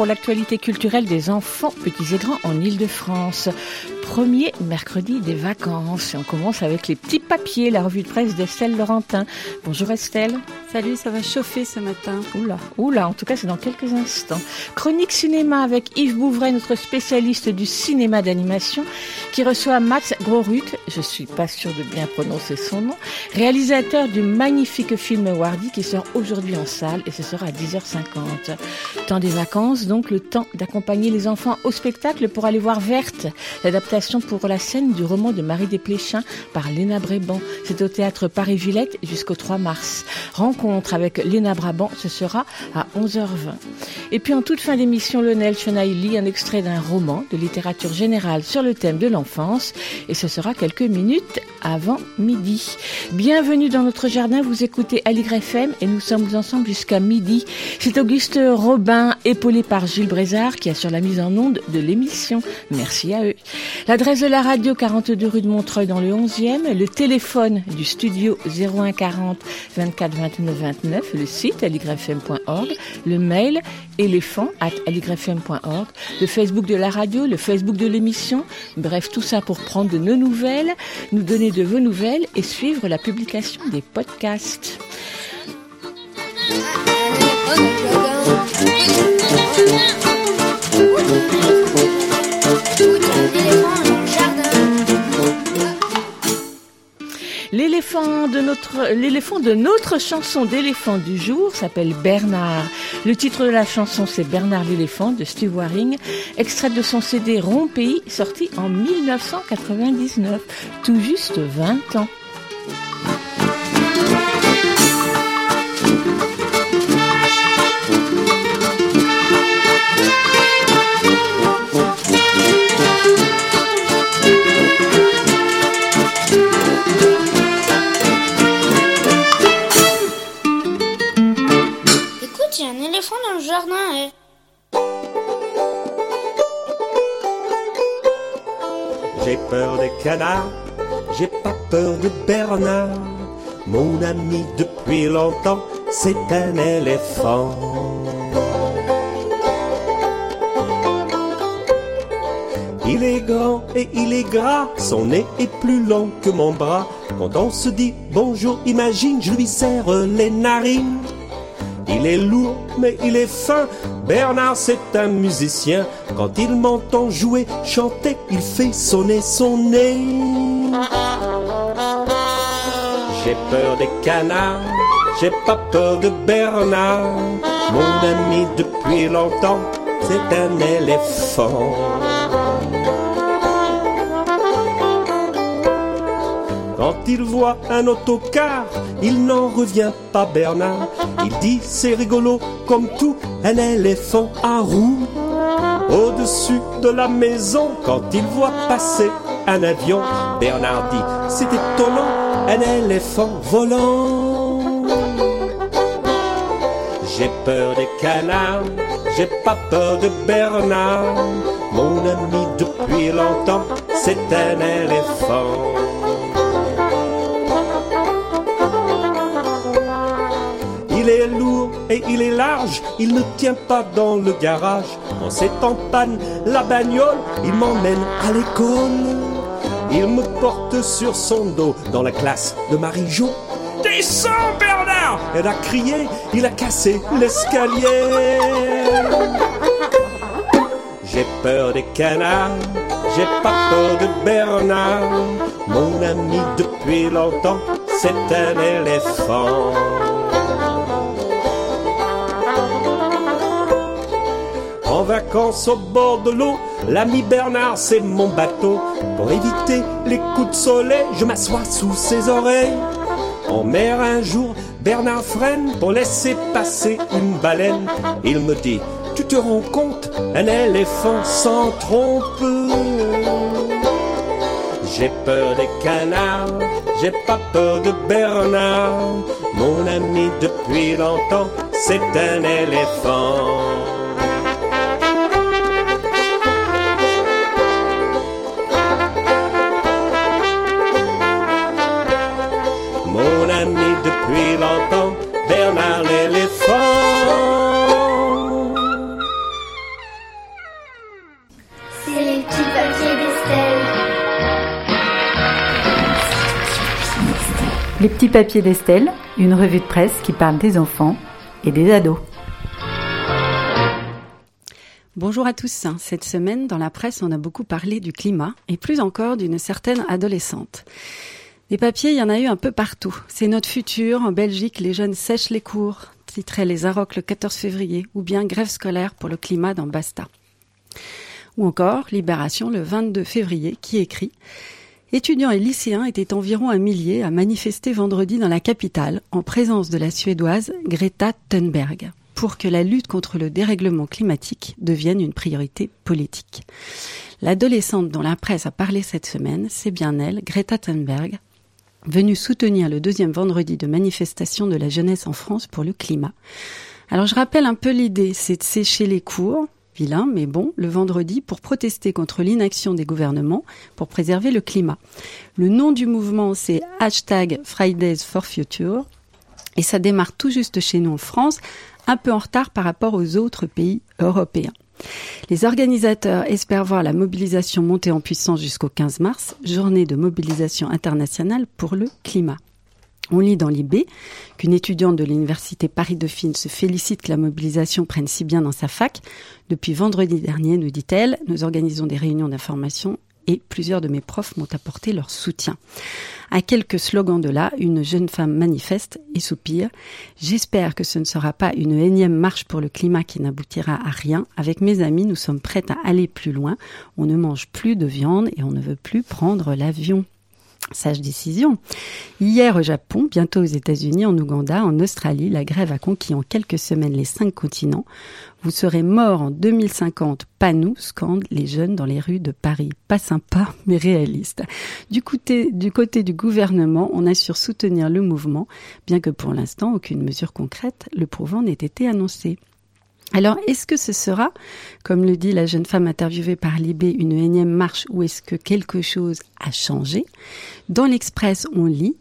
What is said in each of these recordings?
pour l'actualité culturelle des enfants, petits et grands, en Ile-de-France. Premier mercredi des vacances. Et on commence avec les petits papiers, la revue de presse d'Estelle Laurentin. Bonjour Estelle. Salut, ça va chauffer ce matin. Oula, oula, en tout cas c'est dans quelques instants. Chronique cinéma avec Yves Bouvray, notre spécialiste du cinéma d'animation, qui reçoit Max Groruk, je suis pas sûre de bien prononcer son nom, réalisateur du magnifique film Wardy qui sort aujourd'hui en salle et ce sera à 10h50. Temps des vacances, donc le temps d'accompagner les enfants au spectacle pour aller voir Verte, l'adaptation pour la scène du roman de Marie Desplechin par Léna Bréban. C'est au théâtre Paris-Villette jusqu'au 3 mars. Rencontre avec Léna Brabant, ce sera à 11h20. Et puis en toute fin d'émission, Lionel Chenaille lit un extrait d'un roman de littérature générale sur le thème de l'enfance et ce sera quelques minutes avant midi. Bienvenue dans notre jardin, vous écoutez Aligre FM et nous sommes ensemble jusqu'à midi. C'est Auguste Robin, épaulé par Gilles Brézard, qui assure la mise en onde de l'émission. Merci à eux. L'adresse de la radio, 42 rue de Montreuil dans le 11e, le téléphone du studio 01 40 24 29 29, le site aligrefm.org, le mail éléphant at aligrefm.org, le Facebook de la radio, le Facebook de l'émission, bref, tout ça pour prendre de nos nouvelles, nous donner de vos nouvelles et suivre la publication des podcasts. L'éléphant de notre, chanson d'éléphant du jour s'appelle Bernard. Le titre de la chanson c'est Bernard l'éléphant de Steve Waring, extrait de son CD Rond Pays sorti en 1999, tout juste 20 ans. J'ai pas peur de Bernard. Mon ami depuis longtemps, c'est un éléphant. Il est grand et il est gras, son nez est plus long que mon bras. Quand on se dit bonjour, imagine, je lui serre les narines. Il est lourd, mais il est fin. Bernard, c'est un musicien. Quand il m'entend jouer, chanter, il fait sonner son nez. J'ai peur des canards, j'ai pas peur de Bernard. Mon ami depuis longtemps, c'est un éléphant. Quand il voit un autocar, il n'en revient pas Bernard. Il dit c'est rigolo comme tout, un éléphant à roue. Au-dessus de la maison, quand il voit passer un avion, Bernard dit c'est étonnant, un éléphant volant. J'ai peur des canards, j'ai pas peur de Bernard. Mon ami depuis longtemps, c'est un éléphant. Est lourd et il est large, il ne tient pas dans le garage. Quand c'est en panne, la bagnole, il m'emmène à l'école. Il me porte sur son dos dans la classe de Marie-Jo. Descends Bernard Elle a crié, il a cassé l'escalier. J'ai peur des canards, j'ai pas peur de Bernard. Mon ami depuis longtemps, c'est un éléphant. Vacances au bord de l'eau, l'ami Bernard c'est mon bateau. Pour éviter les coups de soleil, je m'assois sous ses oreilles. En mer un jour, Bernard freine pour laisser passer une baleine. Il me dit, tu te rends compte, un éléphant s'en trompe. J'ai peur des canards, j'ai pas peur de Bernard. Mon ami depuis longtemps, c'est un éléphant. Les petits papiers d'Estelle, une revue de presse qui parle des enfants et des ados. Bonjour à tous. Cette semaine, dans la presse, on a beaucoup parlé du climat et plus encore d'une certaine adolescente. Des papiers, il y en a eu un peu partout. C'est notre futur. En Belgique, les jeunes sèchent les cours, titrait les Arocs le 14 février, ou bien grève scolaire pour le climat dans Basta. Ou encore Libération le 22 février, qui écrit Étudiants et lycéens étaient environ un millier à manifester vendredi dans la capitale en présence de la Suédoise Greta Thunberg pour que la lutte contre le dérèglement climatique devienne une priorité politique. L'adolescente dont la presse a parlé cette semaine, c'est bien elle, Greta Thunberg, venue soutenir le deuxième vendredi de manifestation de la jeunesse en France pour le climat. Alors je rappelle un peu l'idée, c'est de sécher les cours, mais bon, le vendredi pour protester contre l'inaction des gouvernements pour préserver le climat. Le nom du mouvement, c'est hashtag Fridays for Future. Et ça démarre tout juste chez nous en France, un peu en retard par rapport aux autres pays européens. Les organisateurs espèrent voir la mobilisation monter en puissance jusqu'au 15 mars, journée de mobilisation internationale pour le climat. On lit dans l'IB qu'une étudiante de l'université Paris-Dauphine se félicite que la mobilisation prenne si bien dans sa fac. Depuis vendredi dernier, nous dit-elle, nous organisons des réunions d'information et plusieurs de mes profs m'ont apporté leur soutien. À quelques slogans de là, une jeune femme manifeste et soupire. J'espère que ce ne sera pas une énième marche pour le climat qui n'aboutira à rien. Avec mes amis, nous sommes prêts à aller plus loin. On ne mange plus de viande et on ne veut plus prendre l'avion. Sage décision. Hier au Japon, bientôt aux États-Unis, en Ouganda, en Australie, la grève a conquis en quelques semaines les cinq continents. Vous serez mort en 2050, pas nous, scandent les jeunes dans les rues de Paris. Pas sympa, mais réaliste. Du côté, du côté du gouvernement, on assure soutenir le mouvement, bien que pour l'instant, aucune mesure concrète le prouvant n'ait été annoncée. Alors, est-ce que ce sera, comme le dit la jeune femme interviewée par Libé, une énième marche ou est-ce que quelque chose a changé? Dans l'Express, on lit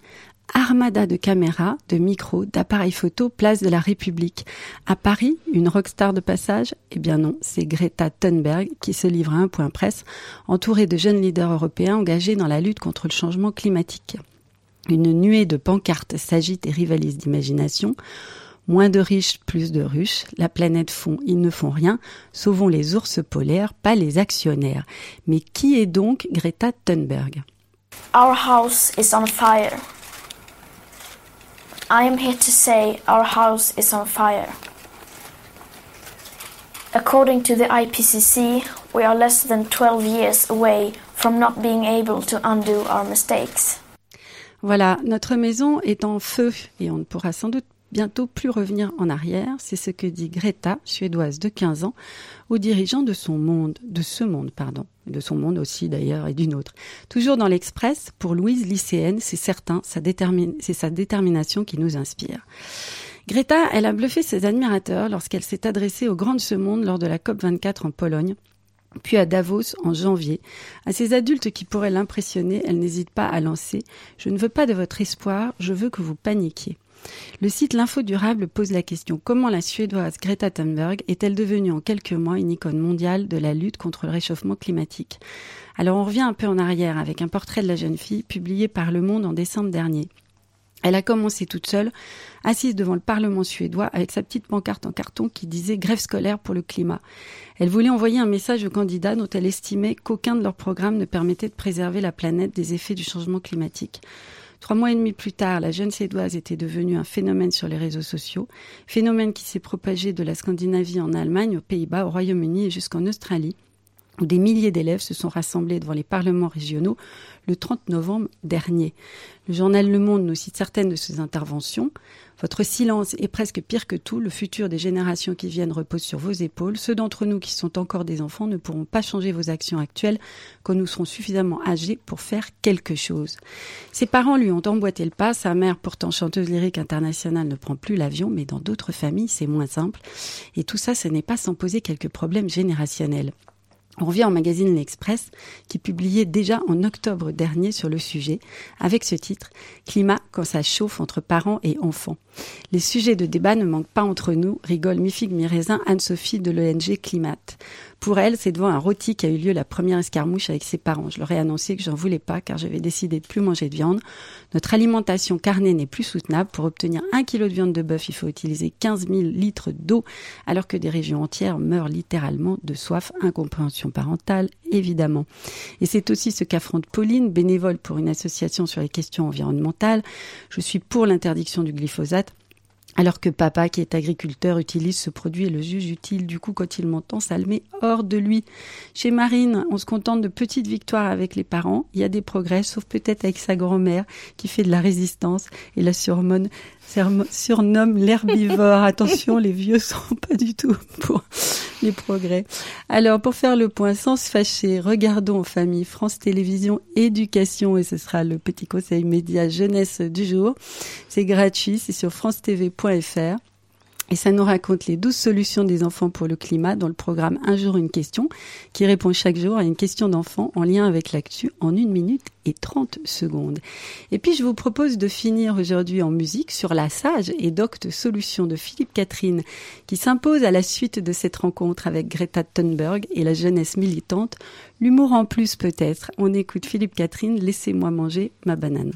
Armada de caméras, de micros, d'appareils photo, place de la République. À Paris, une rockstar de passage? Eh bien non, c'est Greta Thunberg qui se livre à un point presse, entourée de jeunes leaders européens engagés dans la lutte contre le changement climatique. Une nuée de pancartes s'agite et rivalise d'imagination. Moins de riches, plus de ruches. La planète fond, ils ne font rien. Sauvons les ours polaires, pas les actionnaires. Mais qui est donc Greta Thunberg? Our house is on fire. I am here to say our house is on fire. According to the IPCC, we are less than 12 years away from not being able to undo our mistakes. Voilà, notre maison est en feu et on ne pourra sans doute bientôt plus revenir en arrière. C'est ce que dit Greta, suédoise de 15 ans, aux dirigeants de son monde, de ce monde, pardon, de son monde aussi d'ailleurs et d'une autre. Toujours dans l'Express, pour Louise lycéenne, c'est certain, c'est sa détermination qui nous inspire. Greta, elle a bluffé ses admirateurs lorsqu'elle s'est adressée aux grands de ce monde lors de la COP24 en Pologne puis à Davos en janvier. À ces adultes qui pourraient l'impressionner, elle n'hésite pas à lancer ⁇ Je ne veux pas de votre espoir, je veux que vous paniquiez ⁇ le site L'Info Durable pose la question comment la Suédoise Greta Thunberg est-elle devenue en quelques mois une icône mondiale de la lutte contre le réchauffement climatique? Alors on revient un peu en arrière avec un portrait de la jeune fille publié par Le Monde en décembre dernier. Elle a commencé toute seule, assise devant le Parlement suédois avec sa petite pancarte en carton qui disait grève scolaire pour le climat. Elle voulait envoyer un message aux candidats dont elle estimait qu'aucun de leurs programmes ne permettait de préserver la planète des effets du changement climatique. Trois mois et demi plus tard, la jeune Suédoise était devenue un phénomène sur les réseaux sociaux, phénomène qui s'est propagé de la Scandinavie en Allemagne, aux Pays-Bas, au Royaume-Uni et jusqu'en Australie où des milliers d'élèves se sont rassemblés devant les parlements régionaux le 30 novembre dernier. Le journal Le Monde nous cite certaines de ses interventions. Votre silence est presque pire que tout. Le futur des générations qui viennent repose sur vos épaules. Ceux d'entre nous qui sont encore des enfants ne pourront pas changer vos actions actuelles quand nous serons suffisamment âgés pour faire quelque chose. Ses parents lui ont emboîté le pas. Sa mère, pourtant chanteuse lyrique internationale, ne prend plus l'avion, mais dans d'autres familles, c'est moins simple. Et tout ça, ce n'est pas sans poser quelques problèmes générationnels. On revient au magazine L'Express qui publiait déjà en octobre dernier sur le sujet avec ce titre Climat quand ça chauffe entre parents et enfants. Les sujets de débat ne manquent pas entre nous, rigole mi-figue mi-raisin Anne-Sophie de l'ONG Climat. Pour elle, c'est devant un rôti qu'a eu lieu la première escarmouche avec ses parents. Je leur ai annoncé que j'en voulais pas car j'avais décidé de plus manger de viande. Notre alimentation carnée n'est plus soutenable. Pour obtenir un kilo de viande de bœuf, il faut utiliser 15 000 litres d'eau alors que des régions entières meurent littéralement de soif. Incompréhension parentale, évidemment. Et c'est aussi ce qu'affronte Pauline, bénévole pour une association sur les questions environnementales. Je suis pour l'interdiction du glyphosate alors que papa, qui est agriculteur, utilise ce produit et le juge utile, du coup, quand il m'entend, ça le met hors de lui. Chez Marine, on se contente de petites victoires avec les parents. Il y a des progrès, sauf peut-être avec sa grand-mère, qui fait de la résistance et la surmone surnomme l'herbivore. Attention, les vieux sont pas du tout pour les progrès. Alors, pour faire le point sans se fâcher, regardons famille France Télévisions Éducation et ce sera le petit conseil média jeunesse du jour. C'est gratuit, c'est sur francetv.fr. Et ça nous raconte les douze solutions des enfants pour le climat dans le programme Un jour une question, qui répond chaque jour à une question d'enfant en lien avec l'actu en une minute et 30 secondes. Et puis je vous propose de finir aujourd'hui en musique sur la sage et docte solution de Philippe Catherine, qui s'impose à la suite de cette rencontre avec Greta Thunberg et la jeunesse militante. L'humour en plus peut-être. On écoute Philippe Catherine, laissez-moi manger ma banane.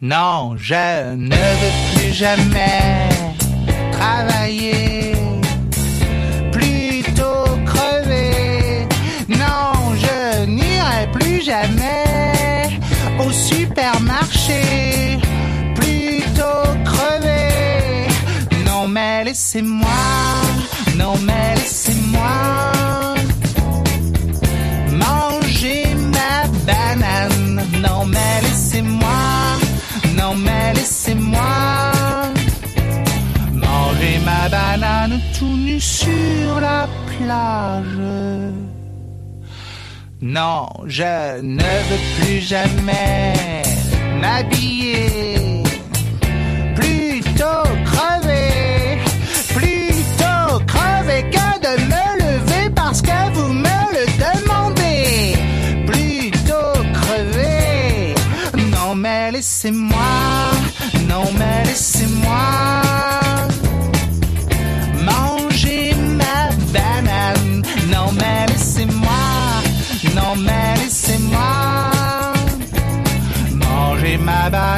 Non, je ne veux plus jamais travailler, plutôt crever. Non, je n'irai plus jamais au supermarché, plutôt crever. Non, mais laissez-moi, non, mais laissez-moi manger ma banane. Non, mais laissez-moi, non, mais laissez-moi banane tout nu sur la plage. Non, je ne veux plus jamais m'habiller. Plutôt crever, plutôt crever que de me lever parce que vous me le demandez. Plutôt crever. Non mais laissez-moi, non mais laissez-moi.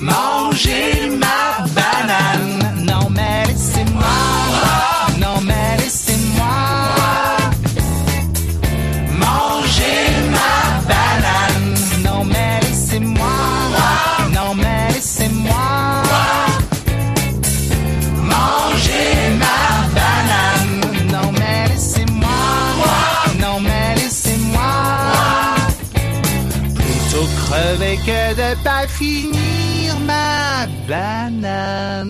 manger ma banane. Que de pas finir ma banane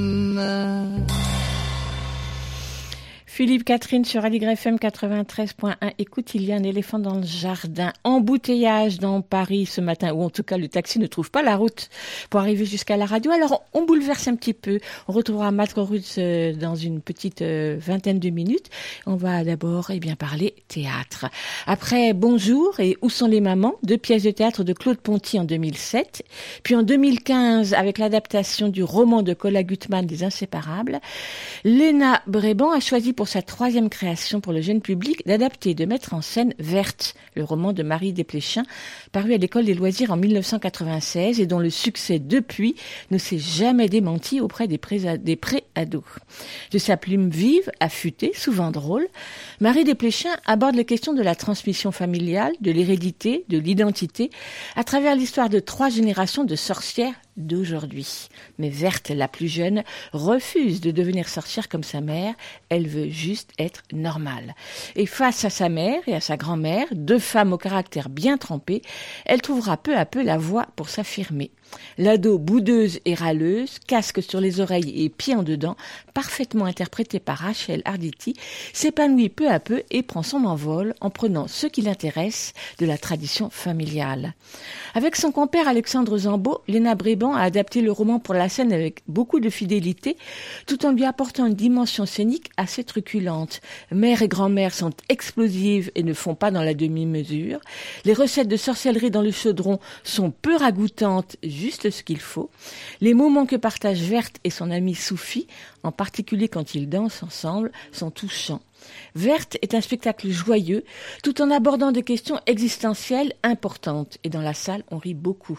Philippe Catherine sur Aligre FM 93.1. Écoute, il y a un éléphant dans le jardin. Embouteillage dans Paris ce matin, ou en tout cas le taxi ne trouve pas la route pour arriver jusqu'à la radio. Alors on bouleverse un petit peu. On retrouvera Matt Rutz euh, dans une petite euh, vingtaine de minutes. On va d'abord eh bien parler théâtre. Après Bonjour et Où sont les mamans, deux pièces de théâtre de Claude Ponty en 2007. Puis en 2015 avec l'adaptation du roman de Cola Gutmann des Inséparables, Léna Bréban a choisi pour sa troisième création pour le jeune public d'adapter, de mettre en scène Verte, le roman de Marie Desplechin, paru à l'école des loisirs en 1996 et dont le succès depuis ne s'est jamais démenti auprès des pré-ados. De sa plume vive, affûtée, souvent drôle, Marie Desplechin aborde les questions de la transmission familiale, de l'hérédité, de l'identité, à travers l'histoire de trois générations de sorcières d'aujourd'hui. Mais Verte, la plus jeune, refuse de devenir sorcière comme sa mère. Elle veut juste être normale. Et face à sa mère et à sa grand-mère, deux femmes au caractère bien trempé, elle trouvera peu à peu la voie pour s'affirmer. L'ado boudeuse et râleuse, casque sur les oreilles et pieds en dedans, parfaitement interprétée par Rachel Arditi, s'épanouit peu à peu et prend son envol en prenant ce qui l'intéresse de la tradition familiale. Avec son compère Alexandre Zambo, Léna Bréban a adapté le roman pour la scène avec beaucoup de fidélité, tout en lui apportant une dimension scénique assez truculente. Mère et grand-mère sont explosives et ne font pas dans la demi-mesure. Les recettes de sorcellerie dans le chaudron sont peu ragoûtantes, juste ce qu'il faut. Les moments que partagent Verte et son ami Soufi, en particulier quand ils dansent ensemble, sont touchants. Verte est un spectacle joyeux, tout en abordant des questions existentielles importantes. Et dans la salle, on rit beaucoup.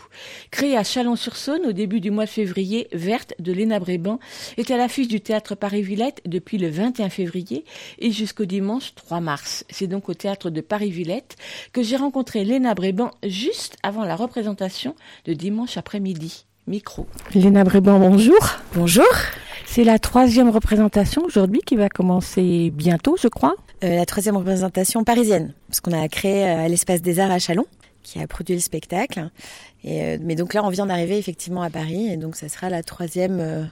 Créé à Chalon-sur-Saône au début du mois de février, Verte de Léna Bréban est à l'affiche du théâtre Paris-Villette depuis le 21 février et jusqu'au dimanche 3 mars. C'est donc au théâtre de Paris-Villette que j'ai rencontré Léna Bréban juste avant la représentation de dimanche après-midi. Micro. Léna Bréban, bonjour. Bonjour. C'est la troisième représentation aujourd'hui qui va commencer bientôt, je crois. Euh, la troisième représentation parisienne, parce qu'on a créé euh, à l'Espace des Arts à Chalon, qui a produit le spectacle. Et, euh, mais donc là, on vient d'arriver effectivement à Paris, et donc ça sera la troisième. euh,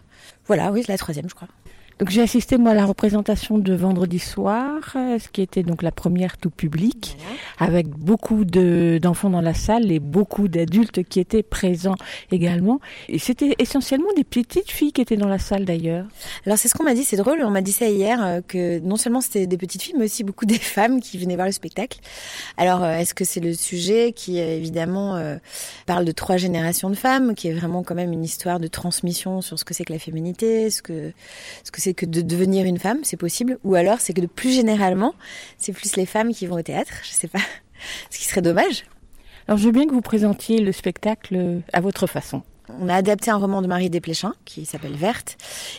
voilà, oui, la troisième, je crois. Donc j'ai assisté moi à la représentation de vendredi soir, euh, ce qui était donc la première tout public, avec beaucoup de d'enfants dans la salle et beaucoup d'adultes qui étaient présents également. Et c'était essentiellement des petites filles qui étaient dans la salle d'ailleurs. Alors c'est ce qu'on m'a dit, c'est drôle, on m'a dit ça hier, euh, que non seulement c'était des petites filles, mais aussi beaucoup des femmes qui venaient voir le spectacle. Alors euh, est-ce que c'est le sujet qui évidemment euh, parle de trois générations de femmes, qui est vraiment quand même une histoire de transmission sur ce que c'est que la féminité, ce que ce que c'est que de devenir une femme, c'est possible, ou alors c'est que de plus généralement, c'est plus les femmes qui vont au théâtre, je sais pas, ce qui serait dommage. Alors je veux bien que vous présentiez le spectacle à votre façon. On a adapté un roman de Marie Desplechin qui s'appelle Verte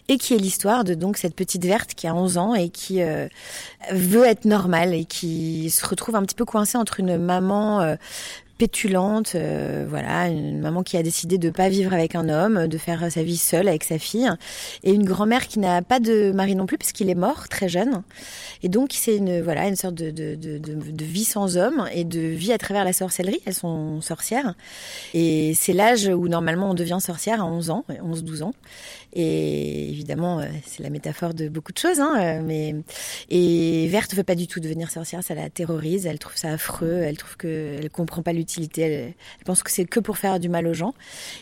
et qui est l'histoire de donc cette petite Verte qui a 11 ans et qui euh, veut être normale et qui se retrouve un petit peu coincée entre une maman euh, pétulante, euh, voilà, une maman qui a décidé de pas vivre avec un homme, de faire sa vie seule avec sa fille, et une grand-mère qui n'a pas de mari non plus puisqu'il est mort très jeune, et donc c'est une voilà une sorte de, de, de, de, de vie sans homme et de vie à travers la sorcellerie. Elles sont sorcières, et c'est l'âge où normalement on devient sorcière à 11 ans, 11-12 ans, et évidemment, euh, c'est la métaphore de beaucoup de choses, hein, euh, mais et Verte veut pas du tout devenir sorcière, ça la terrorise, elle trouve ça affreux, elle trouve que elle comprend pas l'utilité, elle, pense que c'est que pour faire du mal aux gens,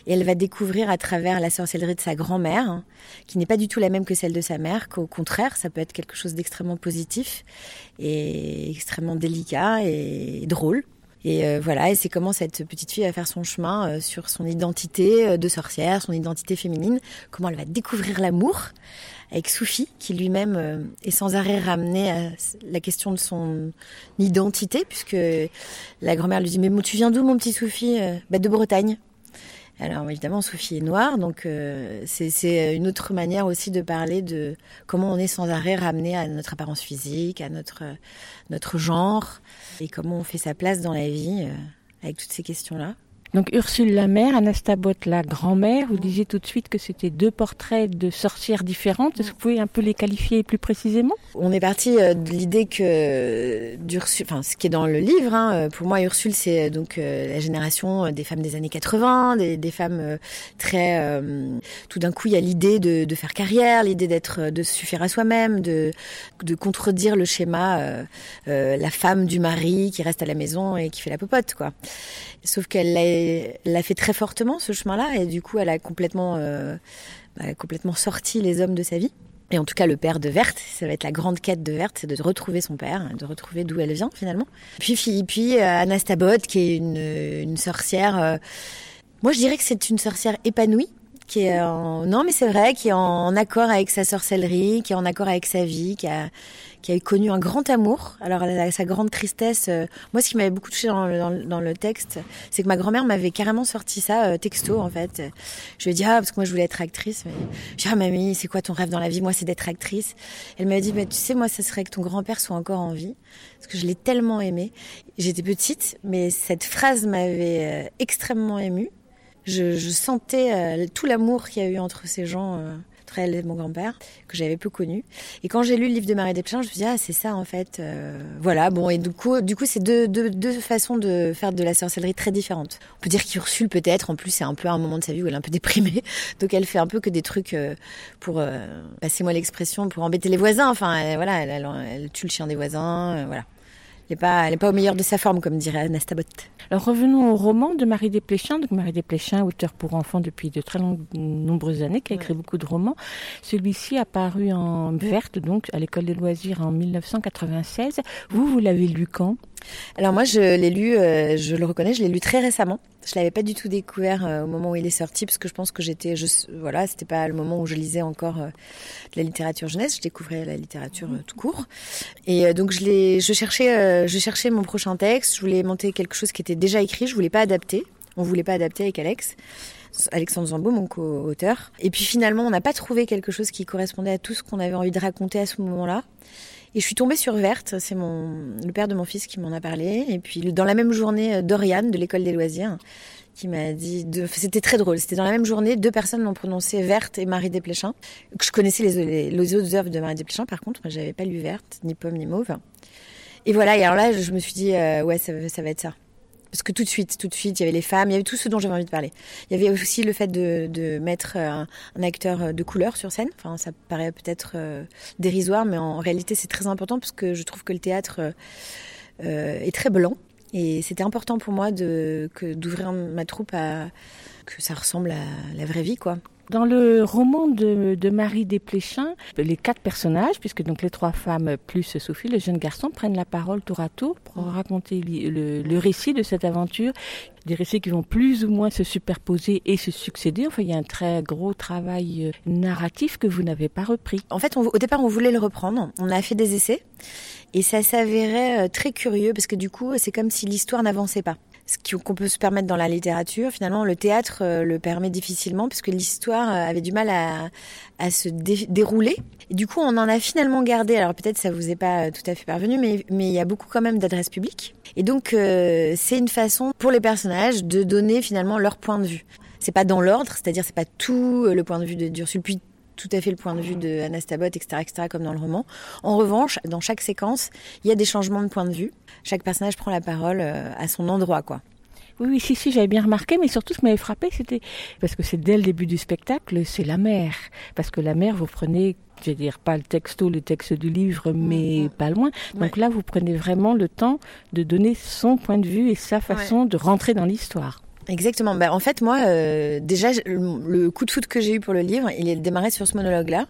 et elle va découvrir à travers la sorcellerie de sa grand-mère, hein, qui n'est pas du tout la même que celle de sa mère, qu'au contraire, ça peut être quelque chose d'extrêmement positif et extrêmement délicat et drôle. Et euh, voilà, et c'est comment cette petite fille va faire son chemin euh, sur son identité euh, de sorcière, son identité féminine, comment elle va découvrir l'amour avec Soufi, qui lui-même est sans arrêt ramené à la question de son identité, puisque la grand-mère lui dit Mais tu viens d'où, mon petit Soufi bah, De Bretagne. Alors évidemment, Sophie est noire, donc euh, c'est- une autre manière aussi de parler de comment on est sans arrêt ramené à notre apparence physique, à notre euh, notre genre, et comment on fait sa place dans la vie euh, avec toutes ces questions-là. Donc Ursule la mère, Anastabot la grand-mère, vous disiez tout de suite que c'était deux portraits de sorcières différentes. Est-ce que vous pouvez un peu les qualifier plus précisément? On est parti euh, de l'idée que d'Ursule, enfin ce qui est dans le livre, hein, euh, pour moi Ursule c'est euh, donc la génération des femmes des années 80, des, des femmes très, tout d'un coup il y a l'idée de, faire carrière, l'idée d'être, de suffire à soi-même, de, de contredire le schéma, la femme du mari qui reste à la maison et qui fait la popote quoi. Sauf qu'elle l'a, fait très fortement ce chemin-là et du coup elle a complètement, euh, bah, complètement sorti les hommes de sa vie. Et en tout cas, le père de Verte, ça va être la grande quête de Verte, c'est de retrouver son père, de retrouver d'où elle vient finalement. Puis, puis, euh, Anastabot, qui est une, sorcière. euh, moi, je dirais que c'est une sorcière épanouie, qui est en, non, mais c'est vrai, qui est en accord avec sa sorcellerie, qui est en accord avec sa vie, qui a, qui a connu un grand amour. Alors, sa grande tristesse. euh, moi, ce qui m'avait beaucoup touché dans le, texte, c'est que ma grand-mère m'avait carrément sorti ça euh, texto, en fait. Je lui ai dit, ah, parce que moi, je voulais être actrice. Je dis, ah, mamie, c'est quoi ton rêve dans la vie? Moi, c'est d'être actrice. Elle m'a dit, mais tu sais, moi, ça serait que ton grand-père soit encore en vie. Parce que je l'ai tellement aimé. J'étais petite, mais cette phrase m'avait euh, extrêmement émue. Je, sentais tout l'amour qu'il y a eu entre ces gens. Mon grand-père, que j'avais peu connu. Et quand j'ai lu le livre de Marie Desplechin, je me suis dit, ah, c'est ça, en fait. euh, voilà, bon, et du coup, du coup c'est deux, deux, deux façons de faire de la sorcellerie très différentes. On peut dire qu'Ursule, peut-être, en plus, c'est un peu un moment de sa vie où elle est un peu déprimée. Donc, elle fait un peu que des trucs euh, pour, euh, passez-moi l'expression, pour embêter les voisins. Enfin, voilà, elle, tue le chien des voisins, voilà. Elle n'est pas, elle est pas au meilleur de sa forme, comme dirait Anastabot. Alors revenons au roman de Marie Desplechin. Donc Marie Desplechin, auteur pour enfants depuis de très longues, nombreuses années, qui a écrit beaucoup de romans. Celui-ci a paru en verte, donc à l'école des loisirs en 1996. Vous, vous l'avez lu quand? Alors moi, je l'ai lu, euh, je le reconnais, je l'ai lu très récemment. Je l'avais pas du tout découvert euh, au moment où il est sorti, parce que je pense que j'étais, voilà, c'était pas le moment où je lisais encore euh, de la littérature jeunesse. Je découvrais la littérature tout court. Et donc je cherchais, je cherchais mon prochain texte. Je voulais monter quelque chose qui était déjà écrit. Je voulais pas adapter. On voulait pas adapter avec Alex. Alexandre Zambo, mon co-auteur. Et puis finalement, on n'a pas trouvé quelque chose qui correspondait à tout ce qu'on avait envie de raconter à ce moment-là. Et je suis tombée sur Verte, c'est mon le père de mon fils qui m'en a parlé. Et puis dans la même journée, euh, Dorian de l'école des loisirs qui m'a dit, c'était très drôle. C'était dans la même journée, deux personnes m'ont prononcé Verte et Marie Desplechin. Je connaissais les, les, autres œuvres de Marie Desplechin, par contre, moi j'avais pas lu Verte, ni Pomme, ni Mauve. Et voilà. Et alors là, je me suis dit, euh, ouais, ça, ça va être ça. Parce que tout de suite, tout de suite, il y avait les femmes, il y avait tout ce dont j'avais envie de parler. Il y avait aussi le fait de, mettre euh, un, acteur de couleur sur scène. Enfin, ça paraît peut-être euh, dérisoire, mais en réalité, c'est très important parce que je trouve que le théâtre euh, euh, est très blanc. Et c'était important pour moi de d'ouvrir ma troupe à que ça ressemble à la vraie vie, quoi. Dans le roman de, Marie Desplechin, les quatre personnages, puisque donc les trois femmes plus Sophie, le jeune garçon, prennent la parole tour à tour pour raconter le, récit de cette aventure. Des récits qui vont plus ou moins se superposer et se succéder. Enfin, il y a un très gros travail euh, narratif que vous n'avez pas repris. En fait, au départ, on voulait le reprendre. On a fait des essais et ça s'avérait euh, très curieux parce que du coup, c'est comme si l'histoire n'avançait pas. Ce qu'on peut se permettre dans la littérature, finalement, le théâtre euh, le permet difficilement puisque l'histoire euh, avait du mal à, se dé- dérouler. Du coup, on en a finalement gardé. Alors peut-être ça vous est pas euh, tout à fait parvenu, mais il y a beaucoup quand même d'adresses publiques. Et donc, c'est une façon pour les personnages de donner finalement leur point de vue. C'est pas dans l'ordre, c'est-à-dire c'est pas tout le point de vue de d'Ursule, tout à fait le point de vue de Anastabot, etc., etc., comme dans le roman. En revanche, dans chaque séquence, il y a des changements de point de vue. Chaque personnage prend la parole euh, à son endroit, quoi. Oui, oui, si, si, j'avais bien remarqué, mais surtout ce qui m'avait frappé, c'était parce que c'est dès le début du spectacle, c'est la mère. Parce que la mère, vous prenez, je vais dire, pas le texto, le texte du livre, mais pas loin. Donc là, vous prenez vraiment le temps de donner son point de vue et sa façon de rentrer dans l'histoire. Exactement. Ben, en fait, moi, euh, déjà, le coup de foot que j'ai eu pour le livre, il est démarré sur ce monologue-là,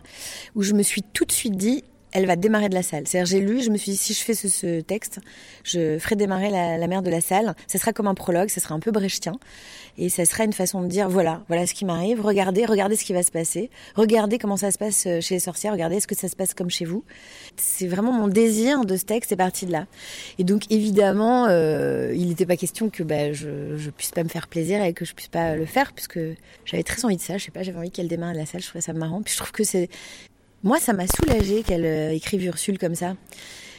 où je me suis tout de suite dit, elle va démarrer de la salle. C'est-à-dire, j'ai lu, je me suis dit, si je fais ce, ce texte, je ferai démarrer la, mère de la salle. Ça sera comme un prologue, ça sera un peu brechtien. Et ça sera une façon de dire, voilà, voilà ce qui m'arrive, regardez, regardez ce qui va se passer, regardez comment ça se passe euh, chez les sorcières, regardez est-ce que ça se passe comme chez vous. C'est vraiment mon désir de ce texte est parti de là. Et donc, évidemment, euh, il n'était pas question que bah, je, je puisse pas me faire plaisir et que je puisse pas le faire, puisque j'avais très envie de ça, je sais pas, j'avais envie qu'elle démarre à la salle, je trouvais ça marrant. Puis je trouve que c'est... Moi, ça m'a soulagé qu'elle euh, écrive Ursule comme ça.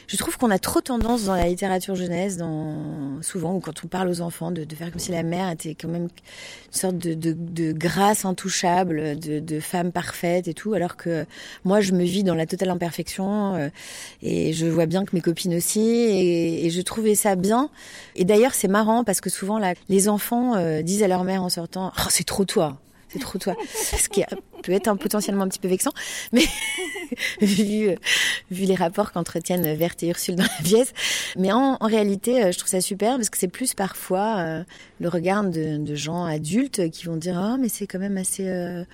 Je trouve qu'on a trop tendance dans la littérature jeunesse, dans souvent ou quand on parle aux enfants, de, faire comme si la mère était quand même une sorte de, grâce intouchable, de, femme parfaite et tout, alors que moi je me vis dans la totale imperfection euh, et je vois bien que mes copines aussi et, et je trouvais ça bien. Et d'ailleurs c'est marrant parce que souvent là, les enfants euh, disent à leur mère en sortant, oh, c'est trop toi. C'est trop toi. Ce qui peut être potentiellement un petit peu vexant, mais vu, les rapports qu'entretiennent Verte et Ursule dans la pièce. Mais en, réalité, euh, je trouve ça super parce que c'est plus parfois euh, le regard de, gens adultes qui vont dire Ah, mais c'est quand même assez. euh,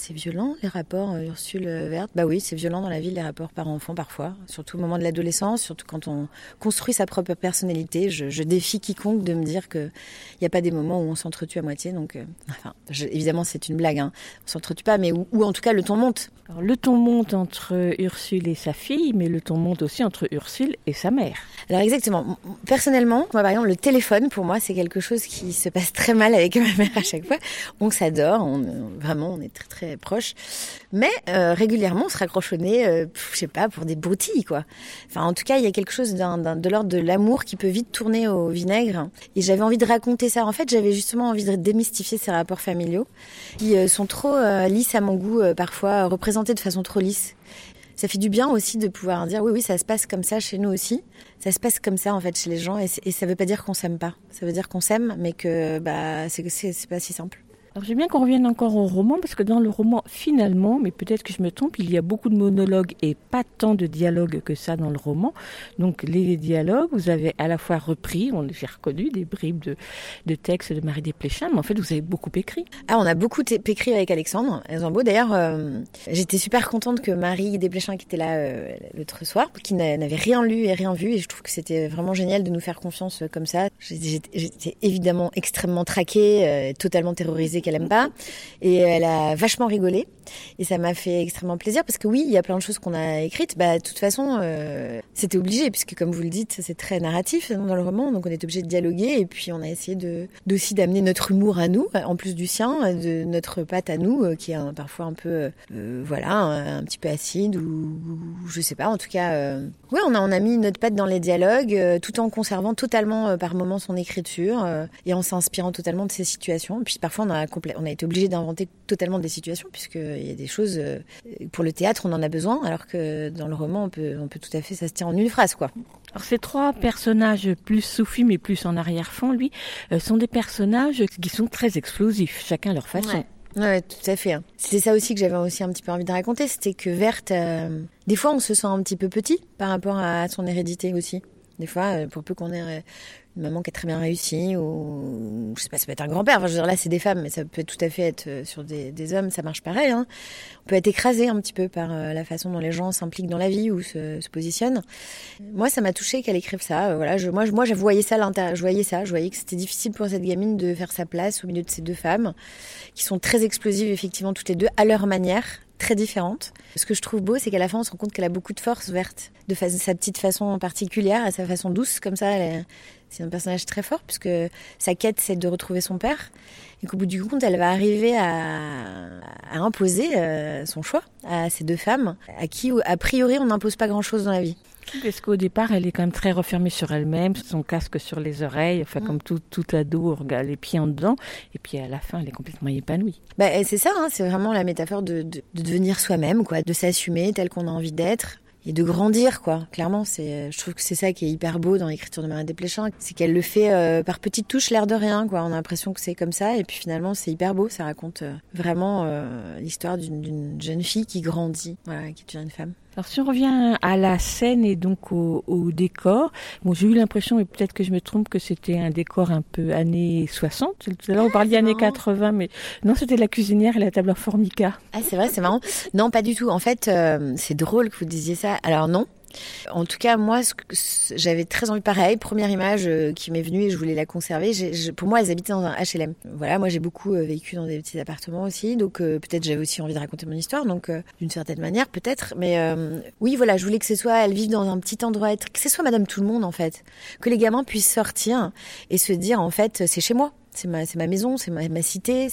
c'est violent les rapports euh, Ursule euh, Verte. Bah oui, c'est violent dans la vie les rapports parents-enfants parfois, surtout au moment de l'adolescence, surtout quand on construit sa propre personnalité. Je, je défie quiconque de me dire que il n'y a pas des moments où on s'entretue à moitié. Donc, euh, enfin, je- évidemment c'est une blague, hein. on s'entretue pas, mais où, où en tout cas le ton monte. Alors, le ton monte entre Ursule et sa fille, mais le ton monte aussi entre Ursule et sa mère. Alors exactement. Personnellement, moi par exemple, le téléphone pour moi c'est quelque chose qui se passe très mal avec ma mère à chaque fois. On s'adore, on- vraiment on est très très proches. Mais euh, régulièrement on se raccroche au nez, euh, je sais pas, pour des broutilles quoi. Enfin en tout cas il y a quelque chose de l'ordre de l'amour qui peut vite tourner au vinaigre. Et j'avais envie de raconter ça. En fait j'avais justement envie de démystifier ces rapports familiaux qui euh, sont trop euh, lisses à mon goût, euh, parfois représentés de façon trop lisse. Ça fait du bien aussi de pouvoir dire oui, oui, ça se passe comme ça chez nous aussi. Ça se passe comme ça en fait chez les gens et, et ça veut pas dire qu'on s'aime pas. Ça veut dire qu'on s'aime, mais que bah c'est pas si simple. Alors j'aime bien qu'on revienne encore au roman, parce que dans le roman, finalement, mais peut-être que je me trompe, il y a beaucoup de monologues et pas tant de dialogues que ça dans le roman. Donc les dialogues, vous avez à la fois repris, on les a reconnus, des bribes de, textes de Marie Desplechin, mais en fait vous avez beaucoup écrit. Ah, on a beaucoup écrit avec Alexandre Zambo. D'ailleurs, euh, j'étais super contente que Marie Desplechin, qui était là euh, l'autre soir, qui n'a- n'avait rien lu et rien vu, et je trouve que c'était vraiment génial de nous faire confiance euh, comme ça. J'étais évidemment extrêmement traquée, euh, totalement terrorisée qu'elle aime pas, et elle a vachement rigolé. Et ça m'a fait extrêmement plaisir parce que oui, il y a plein de choses qu'on a écrites. Bah, de toute façon, euh, c'était obligé puisque comme vous le dites, c'est très narratif dans le roman, donc on est obligé de dialoguer et puis on a essayé de d'aussi d'amener notre humour à nous, en plus du sien, de notre patte à nous, euh, qui est parfois un peu, euh, voilà, un, petit peu acide ou, ou je sais pas. En tout cas, euh, ouais, on a on a mis notre patte dans les dialogues, tout en conservant totalement par moments son écriture et en s'inspirant totalement de ces situations. Puis parfois on a on a été obligé d'inventer totalement des situations puisque il y a des choses euh, pour le théâtre on en a besoin, alors que dans le roman on peut on peut tout à fait ça se tient en une phrase quoi. Alors ces trois personnages plus sous-film mais plus en arrière-fond, lui, euh, sont des personnages qui sont très explosifs, chacun à leur façon. Ouais. Ouais, tout à fait. hein. C'était ça aussi que j'avais aussi un petit peu envie de raconter, c'était que Verte, euh, des fois on se sent un petit peu petit par rapport à son hérédité aussi. Des fois, pour peu qu'on ait une maman qui est très bien réussie, ou je sais pas, ça peut être un grand-père. Enfin, je veux dire, là, c'est des femmes, mais ça peut tout à fait être euh, sur des, hommes, ça marche pareil. Hein. On peut être écrasé un petit peu par euh, la façon dont les gens s'impliquent dans la vie ou se, positionnent. Moi, ça m'a touché qu'elle écrive ça. Euh, voilà, je, moi, je, moi, je voyais ça, l'intérieur- je voyais ça, je voyais que c'était difficile pour cette gamine de faire sa place au milieu de ces deux femmes qui sont très explosives, effectivement, toutes les deux, à leur manière, très différentes. Ce que je trouve beau, c'est qu'à la fin, on se rend compte qu'elle a beaucoup de force verte, de sa petite façon particulière, à sa façon douce, comme ça. C'est un personnage très fort, puisque sa quête, c'est de retrouver son père. Et qu'au bout du compte, elle va arriver à, à imposer euh, son choix à ces deux femmes, à qui, a priori, on n'impose pas grand-chose dans la vie. Parce qu'au départ, elle est quand même très refermée sur elle-même, son casque sur les oreilles, enfin Mm. comme tout, tout ado, regarde les pieds en dedans, et puis à la fin, elle est complètement épanouie. Bah, c'est ça, hein, c'est vraiment la métaphore de, de, de devenir soi-même, quoi, de s'assumer tel qu'on a envie d'être et de grandir, quoi. Clairement, c'est, je trouve que c'est ça qui est hyper beau dans l'écriture de Marie Desplechin, c'est qu'elle le fait euh, par petites touches, l'air de rien, quoi. On a l'impression que c'est comme ça, et puis finalement, c'est hyper beau. Ça raconte euh, vraiment euh, l'histoire d'une, d'une jeune fille qui grandit, voilà, qui devient une femme. Alors si on revient à la scène et donc au, au décor, bon j'ai eu l'impression, et peut-être que je me trompe, que c'était un décor un peu années 60. Tout à l'heure on parlait années 80, mais non c'était la cuisinière et la table en formica. Ah, c'est vrai, c'est marrant. Non, pas du tout. En fait, euh, c'est drôle que vous disiez ça. Alors non. En tout cas, moi, j'avais très envie, pareil, première image euh, qui m'est venue et je voulais la conserver. Pour moi, elles habitaient dans un HLM. Voilà, moi, j'ai beaucoup euh, vécu dans des petits appartements aussi, donc euh, peut-être j'avais aussi envie de raconter mon histoire, donc d'une certaine manière, peut-être. Mais oui, voilà, je voulais que ce soit, elles vivent dans un petit endroit, que ce soit Madame Tout le Monde, en fait, que les gamins puissent sortir et se dire, en fait, c'est chez moi. C'est ma, maison, c'est ma, cité,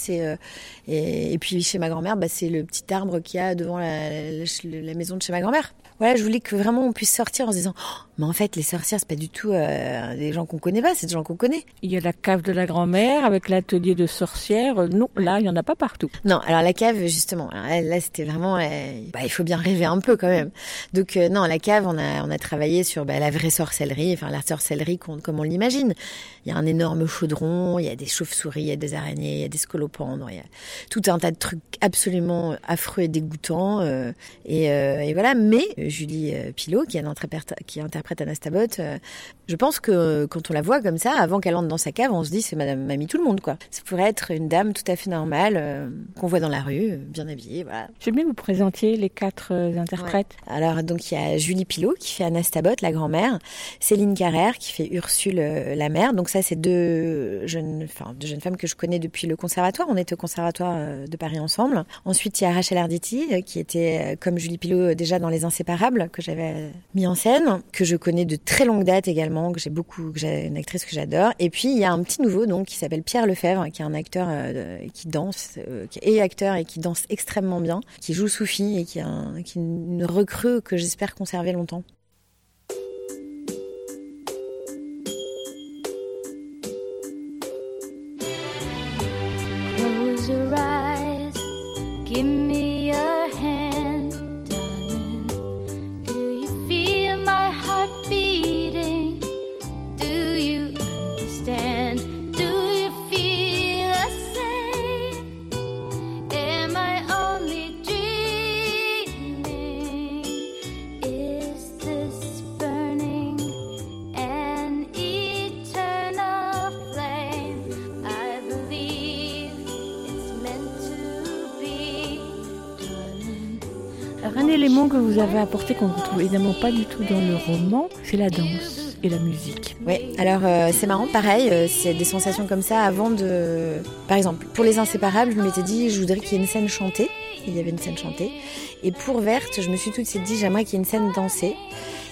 et, puis chez ma grand-mère, bah, c'est le petit arbre qu'il y a devant la maison de chez ma grand-mère. Voilà, je voulais que vraiment on puisse sortir en se disant, Oh, mais en fait, les sorcières, c'est pas du tout euh, des gens qu'on connaît pas, c'est des gens qu'on connaît. Il y a la cave de la grand-mère avec l'atelier de sorcière. Euh, Non, là il y en a pas partout. Non, alors la cave, justement, là, là, c'était vraiment, euh, bah, il faut bien rêver un peu quand même. Donc euh, non, la cave, on a, on a travaillé sur bah, la vraie sorcellerie, enfin la sorcellerie comme on l'imagine. Il y a un énorme chaudron, il y a des chauves-souris, il y a des araignées, il y a des scolopendres, il y a tout un tas de trucs absolument affreux et dégoûtants. euh, et, euh, et voilà, mais Julie Pilot, qui, qui interprète Anastabot. je pense que quand on la voit comme ça, avant qu'elle entre dans sa cave, on se dit c'est Madame Mamie tout le monde, quoi. Ça pourrait être une dame tout à fait normale qu'on voit dans la rue, bien habillée, voilà. Je bien vous présenter les quatre interprètes. Alors donc il y a Julie Pilot qui fait Anastabot, la grand-mère, Céline Carrère qui fait Ursule, la mère. Donc ça, c'est deux jeunes, enfin deux jeunes femmes que je connais depuis le conservatoire. On était au conservatoire de Paris ensemble. Ensuite, il y a Rachel Arditi, euh, qui était, euh, comme Julie Pilot, euh, déjà dans Les Inséparables, que j'avais mis en scène, que je connais de très longue date également, que j'ai beaucoup, que j'ai une actrice que j'adore. Et puis, il y a un petit nouveau, donc, qui s'appelle Pierre Lefebvre, qui est un acteur qui danse, est acteur et qui danse extrêmement bien, qui joue Soufi et qui est, une recrue que j'espère conserver longtemps. Give me un que vous avez apporté qu'on ne retrouve évidemment pas du tout dans le roman, c'est la danse et la musique. Oui, alors euh, c'est marrant, pareil, euh, c'est des sensations comme ça avant de... Par exemple, pour Les Inséparables, je m'étais dit, je voudrais qu'il y ait une scène chantée. Il y avait une scène chantée. Et pour Verte, je me suis tout de suite dit, j'aimerais qu'il y ait une scène dansée.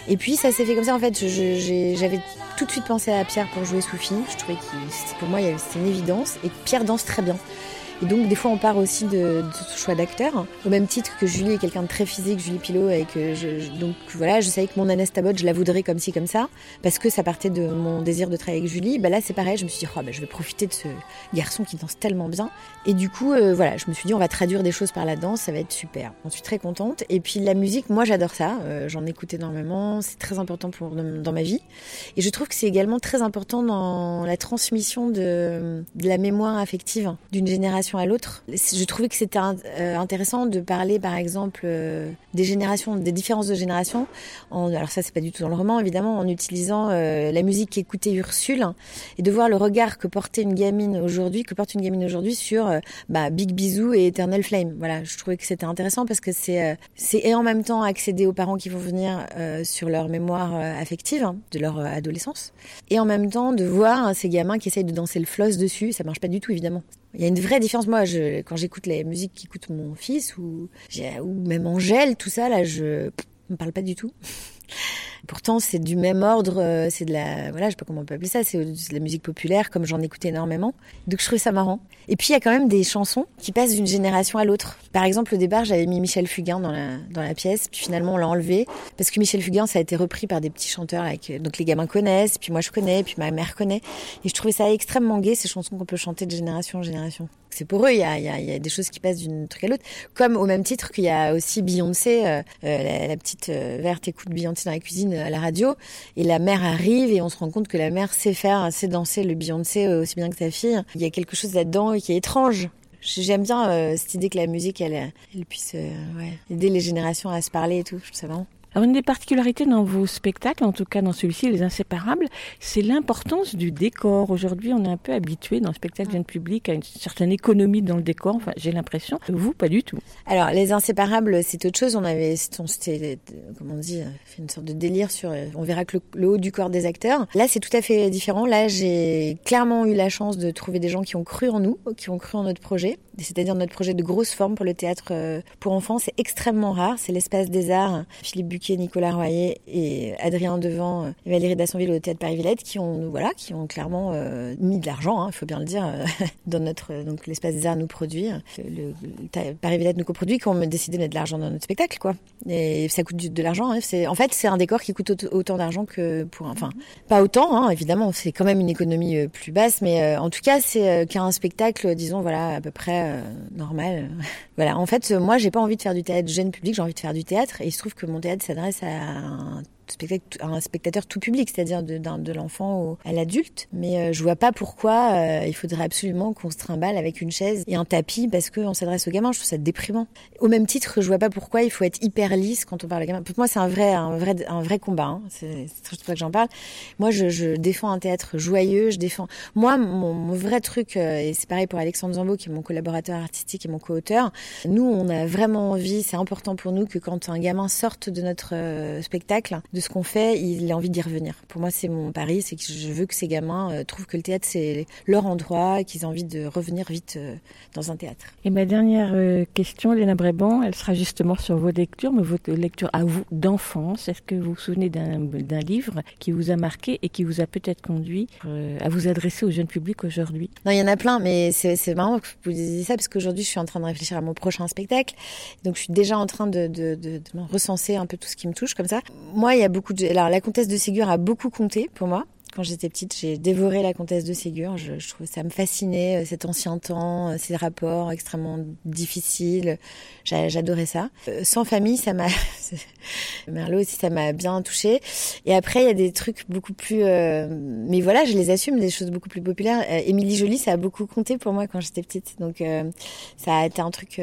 Et puis ça s'est fait comme ça en fait. J'avais tout de suite pensé à Pierre pour jouer Sophie. Je trouvais que pour moi c'était une évidence. Et Pierre danse très bien. Et donc, des fois, on part aussi de, ce choix d'acteur. Au même titre que Julie est quelqu'un de très physique, Julie Pilot, et que donc voilà, je savais que mon Anastabot, je la voudrais comme ci, comme ça, parce que ça partait de mon désir de travailler avec Julie. Bah là, c'est pareil, je me suis dit, oh, bah, je vais profiter de ce garçon qui danse tellement bien. Et du coup, euh, voilà, je me suis dit, on va traduire des choses par la danse, ça va être super. J'en suis très contente. Et puis, la musique, moi, j'adore ça. Euh, j'en écoute énormément. C'est très important pour, dans ma vie. Et je trouve que c'est également très important dans la transmission de la mémoire affective d'une génération à l'autre. Je trouvais que c'était euh, intéressant de parler, par exemple, euh, des générations, des différences de génération. En, alors ça, c'est pas du tout dans le roman, évidemment, en utilisant euh, la musique qu'écoutait Ursule et de voir le regard que portait une gamine aujourd'hui, que porte une gamine aujourd'hui sur bah, Big Bisou et Eternal Flame. Voilà, je trouvais que c'était intéressant parce que c'est et en même temps accéder aux parents qui vont venir sur leur mémoire affective hein, de leur adolescence et en même temps de voir ces gamins qui essayent de danser le floss dessus. Ça marche pas du tout, évidemment. Il y a une vraie différence. Moi, je, quand j'écoute les musiques qu'écoute mon fils ou, même Angèle, tout ça, là, je ne me parle pas du tout. Pourtant, c'est du même ordre, euh, c'est de la, voilà, je sais pas comment on peut appeler ça, c'est de la musique populaire, comme j'en écoutais énormément. Donc je trouvais ça marrant. Et puis il y a quand même des chansons qui passent d'une génération à l'autre. Par exemple, au départ, j'avais mis Michel Fugain dans la, dans la pièce, puis finalement on l'a enlevé parce que Michel Fugain, ça a été repris par des petits chanteurs, là, donc les gamins connaissent, puis moi je connais, puis ma mère connaît. Et je trouvais ça extrêmement gai, ces chansons qu'on peut chanter de génération en génération. C'est pour eux, il y a, y, y a, des choses qui passent d'une truc à l'autre. Comme au même titre qu'il y a aussi Beyoncé, euh, euh, la, petite verte écoute Beyoncé dans la cuisine à la radio, et la mère arrive et on se rend compte que la mère sait faire, sait danser le Beyoncé aussi bien que sa fille. Il y a quelque chose là-dedans qui est étrange. J'aime bien euh, cette idée que la musique, elle, puisse euh, aider les générations à se parler et tout. Je trouve ça alors une des particularités dans vos spectacles, en tout cas dans celui-ci, Les Inséparables, c'est l'importance du décor. Aujourd'hui, on est un peu habitué dans le spectacle jeune public à une certaine économie dans le décor. Enfin, j'ai l'impression. Vous, pas du tout. Alors, Les Inséparables, c'est autre chose. On avait, c'était, comment on dit, fait une sorte de délire sur. On verra que le, haut du corps des acteurs. Là, c'est tout à fait différent. Là, j'ai clairement eu la chance de trouver des gens qui ont cru en nous, qui ont cru en notre projet. C'est-à-dire notre projet de grosse forme pour le théâtre euh, pour enfants. C'est extrêmement rare. C'est l'espace des arts. Philippe Nicolas Royer et Adrien Devant et Valérie Dassonville au Théâtre Paris-Villette qui ont, voilà, qui ont clairement euh, mis de l'argent, il hein, faut bien le dire, euh, dans notre, donc l'espace des arts nous produit, le, Paris-Villette nous coproduit, qui ont décidé de mettre de l'argent dans notre spectacle, quoi. Et ça coûte de l'argent. Hein. En fait, c'est un décor qui coûte autant d'argent que pour, enfin, pas autant, hein, évidemment, c'est quand même une économie euh, plus basse, mais en tout cas, c'est qu'un spectacle, disons, voilà, à peu près normal. voilà. En fait, moi, j'ai pas envie de faire du théâtre jeune public, j'ai envie de faire du théâtre, et il se trouve que mon théâtre s'adresse à un spectateur tout public, c'est-à-dire de, l'enfant à l'adulte. Mais euh, je vois pas pourquoi euh, il faudrait absolument qu'on se trimballe avec une chaise et un tapis parce qu'on s'adresse aux gamins. Je trouve ça déprimant. Au même titre, je vois pas pourquoi il faut être hyper lisse quand on parle aux gamins. Pour moi, c'est un vrai, un vrai, un vrai combat. Hein. C'est pour ça que j'en parle. Moi, je, défends un théâtre joyeux. Je défends. Moi, mon, mon vrai truc, euh, et c'est pareil pour Alexandre Zambo, qui est mon collaborateur artistique et mon co-auteur. Nous, on a vraiment envie. C'est important pour nous que quand un gamin sorte de notre spectacle, de ce qu'on fait, il a envie d'y revenir. Pour moi, c'est mon pari, c'est que je veux que ces gamins euh, trouvent que le théâtre, c'est leur endroit, qu'ils aient envie de revenir vite euh, dans un théâtre. Et ma dernière euh, question, Léna Bréban, elle sera justement sur vos lectures, mais votre lecture à vous d'enfance. Est-ce que vous vous souvenez d'un livre qui vous a marqué et qui vous a peut-être conduit à vous adresser au jeune public aujourd'hui? Non, il y en a plein, mais c'est marrant que vous disiez ça, parce qu'aujourd'hui, je suis en train de réfléchir à mon prochain spectacle. Donc, je suis déjà en train de, de, de, de recenser un peu tout ce qui me touche comme ça. Moi, il y a la comtesse de Ségur a beaucoup compté pour moi. Quand j'étais petite, j'ai dévoré la comtesse de Ségur. Je, je trouvais ça me fascinait, euh, cet ancien temps, euh, ces rapports extrêmement difficiles. J'adorais ça. Euh, sans famille, ça m'a. Merlot aussi, ça m'a bien touché. Et après, il y a des trucs beaucoup plus. Mais voilà, je les assume, des choses beaucoup plus populaires. Émilie Jolie, ça a beaucoup compté pour moi quand j'étais petite. Donc, ça a été un truc.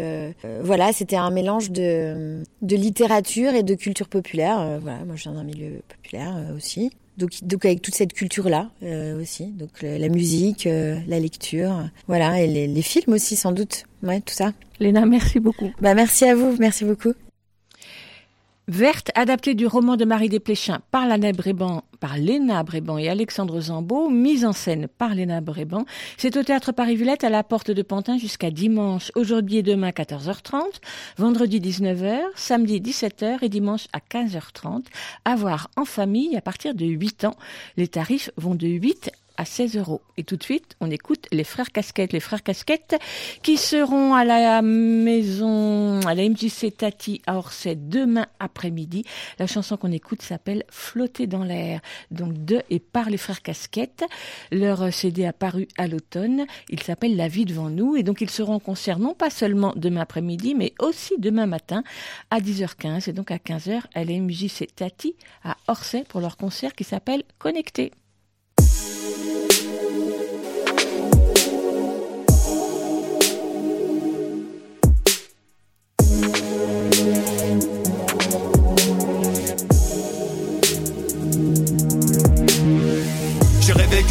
Voilà, c'était un mélange de de littérature et de culture populaire. Voilà, moi, je viens d'un milieu populaire aussi. Donc, donc avec toute cette culture-là euh, aussi, donc la musique, euh, la lecture, voilà, et les, les, films aussi sans doute, ouais, tout ça. Léna, merci beaucoup. Bah merci à vous, merci beaucoup. Verte, adaptée du roman de Marie Desplechin par Léna Bréban, par Léna Bréban et Alexandre Zambeau, mise en scène par Léna Bréban. C'est au théâtre Paris-Villette à la porte de Pantin jusqu'à dimanche, aujourd'hui et demain 14h30, vendredi 19h, samedi 17h et dimanche à 15h30. À voir en famille à partir de 8 ans. Les tarifs vont de 8 à 16 euros. Et tout de suite, on écoute les frères Casquettes. Les frères Casquettes qui seront à la maison, à la MJC Tati à Orsay demain après-midi. La chanson qu'on écoute s'appelle Flotter dans l'air. Donc de et par les frères Casquettes. Leur CD paru à l'automne. Il s'appelle La vie devant nous. Et donc ils seront en concert non pas seulement demain après-midi, mais aussi demain matin à 10h15 et donc à 15h à la MJC Tati à Orsay pour leur concert qui s'appelle Connecté.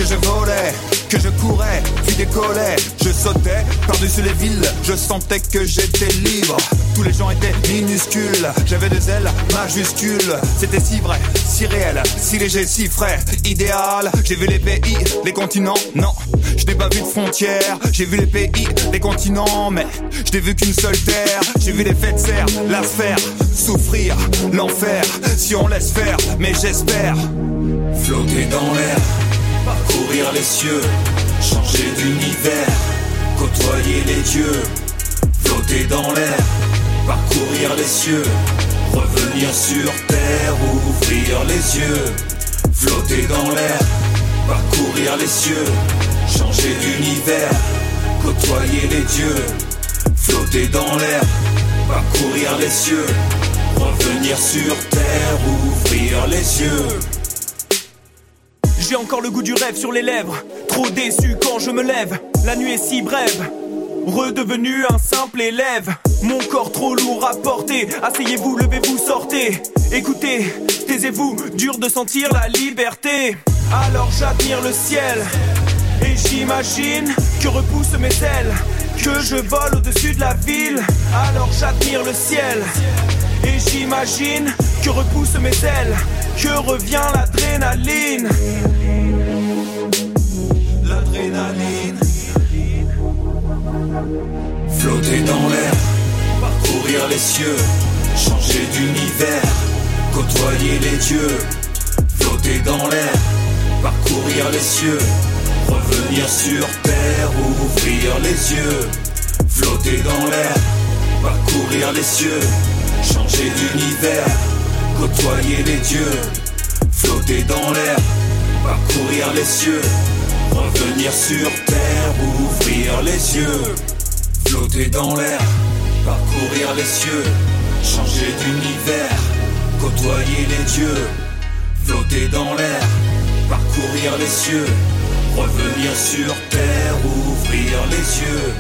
Que je volais, que je courais, puis décollais. Je sautais par-dessus les villes, je sentais que j'étais libre. Tous les gens étaient minuscules, j'avais des ailes majuscules. C'était si vrai, si réel, si léger, si frais, idéal. J'ai vu les pays, les continents, non. Je n'ai pas vu de frontières, j'ai vu les pays, les continents, mais je n'ai vu qu'une seule terre. J'ai vu les de serre, la sphère, souffrir, l'enfer, si on laisse faire, mais j'espère flotter dans l'air parcourir les cieux, changer d'univers, côtoyer les dieux, flotter dans l'air, parcourir les cieux, revenir sur terre, ouvrir les yeux, flotter dans l'air, parcourir les cieux, changer d'univers, côtoyer les dieux, flotter dans l'air, parcourir les cieux, revenir sur terre, ouvrir les yeux. J'ai encore le goût du rêve sur les lèvres. Trop déçu quand je me lève. La nuit est si brève. Redevenu un simple élève. Mon corps trop lourd à porter. Asseyez-vous, levez-vous, sortez. Écoutez, taisez-vous. Dur de sentir la liberté. Alors j'admire le ciel. Et j'imagine que repoussent mes ailes. Que je vole au-dessus de la ville. Alors j'admire le ciel. Et j'imagine que repoussent mes ailes. Que revient l'adrénaline. L'adrénaline. Flotter dans l'air, parcourir les cieux, changer d'univers, côtoyer les dieux. Flotter dans l'air, parcourir les cieux, revenir sur terre, ouvrir les yeux. Flotter dans l'air, parcourir les cieux, changer d'univers, côtoyer les dieux. Flotter dans l'air, parcourir les cieux, revenir sur terre, ouvrir les yeux. Flotter dans l'air, parcourir les cieux, changer d'univers, côtoyer les dieux. flotter dans l'air, parcourir les cieux, revenir sur terre, ouvrir les yeux.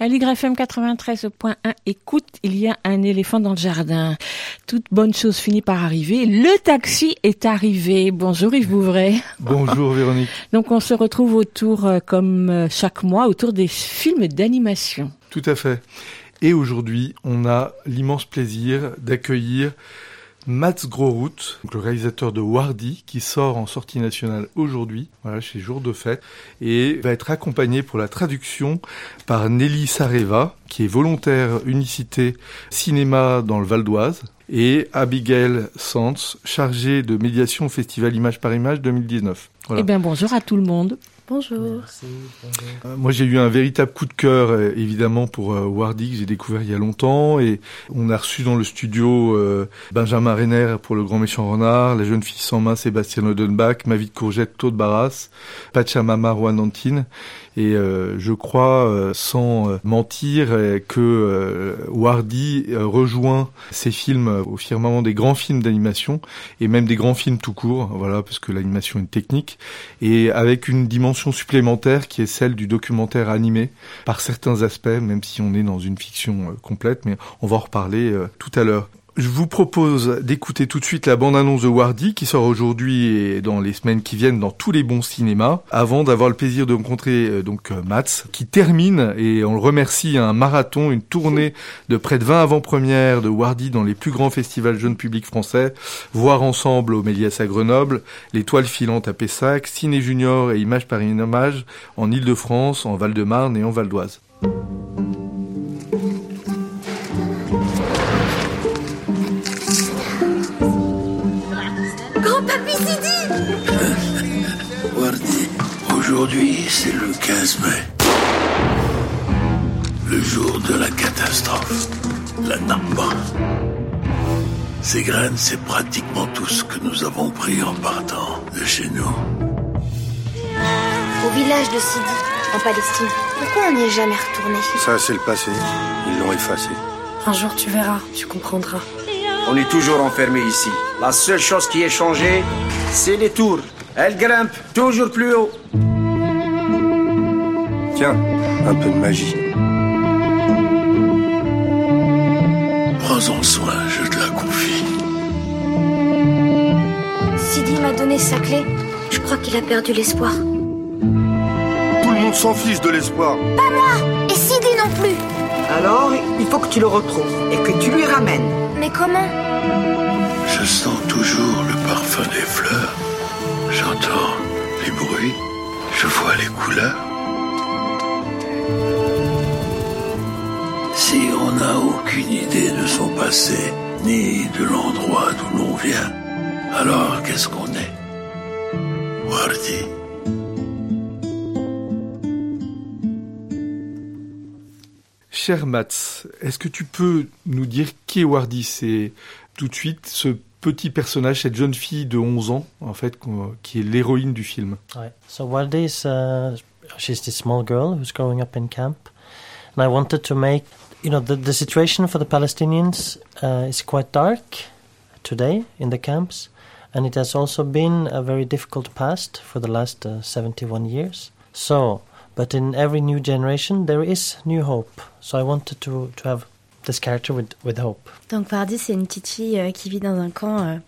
À l'YFM 93.1, écoute, il y a un éléphant dans le jardin. Toute bonne chose finit par arriver. Le taxi est arrivé. Bonjour Yves Bouvray. Bonjour Véronique. Donc on se retrouve autour, euh, comme euh, chaque mois, autour des films d'animation. Tout à fait. Et aujourd'hui, on a l'immense plaisir d'accueillir Mats Grosrout, le réalisateur de Wardy, qui sort en sortie nationale aujourd'hui, voilà, chez Jour de Fête, et va être accompagné pour la traduction par Nelly Sareva, qui est volontaire unicité cinéma dans le Val d'Oise, et Abigail Sanz, chargée de médiation au Festival Image par Image 2019. Eh bien, bonjour à tout le monde. Bonjour. Euh, moi, j'ai eu un véritable coup de cœur, euh, évidemment, pour euh, Wardy, que j'ai découvert il y a longtemps. Et on a reçu dans le studio Benjamin Renner pour Le Grand Méchant Renard, La Jeune Fille sans main, Sébastien Odenbach, Ma vie de courgette, Claude Barras, Pachamama, Rouanantine. Et euh, je crois, euh, sans euh, mentir, que Wardy rejoint ces films au firmament des grands films d'animation et même des grands films tout court, voilà, parce que l'animation est technique, et avec une dimension supplémentaire qui est celle du documentaire animé par certains aspects, même si on est dans une fiction complète, mais on va en reparler tout à l'heure. Je vous propose d'écouter tout de suite la bande-annonce de Wardy qui sort aujourd'hui et dans les semaines qui viennent dans tous les bons cinémas avant d'avoir le plaisir de rencontrer euh, donc euh, Mats qui termine et on le remercie un marathon, une tournée de près de 20 avant-premières de Wardy dans les plus grands festivals jeunes publics français, voir ensemble au Méliès à Grenoble, l'étoile filante à Pessac, Ciné Junior et Images par hommage en Ile-de-France, en Val-de-Marne et en Val d'Oise. Aujourd'hui, c'est le 15 mai. Le jour de la catastrophe. La Namba. Ces graines, c'est pratiquement tout ce que nous avons pris en partant de chez nous. Au village de Sidi, en Palestine. Pourquoi on n'y est jamais retourné? Ça, c'est le passé. Ils l'ont effacé. Un jour, tu verras, tu comprendras. On est toujours enfermé ici. La seule chose qui est changée, c'est les tours. Elles grimpent toujours plus haut. Tiens, un peu de magie. Prends-en soin, je te la confie. Sidi m'a donné sa clé. Je crois qu'il a perdu l'espoir. Tout le monde s'en fiche de l'espoir. Pas moi Et Sidi non plus Alors, il faut que tu le retrouves et que tu lui ramènes. Mais comment? Je sens toujours le parfum des fleurs. J'entends les bruits. Je vois les couleurs. Si on n'a aucune idée de son passé, ni de l'endroit d'où l'on vient, alors qu'est-ce qu'on est? Wardy. Cher Mats, est-ce que tu peux nous dire qui est Wardy C'est tout de suite ce petit personnage, cette jeune fille de 11 ans, en fait, qui est l'héroïne du film. Right. So Wardy is uh, she's this small girl who's growing up in camp, and I wanted to make, you know, the the situation for the Palestinians uh, is quite dark today in the camps, and it has also been a very difficult past for the last uh, 71 years. So, but in every new generation there is new hope. So I wanted to to have this character with, with hope. Donc Wardy, c'est une petite fille euh, qui vit dans un camp euh,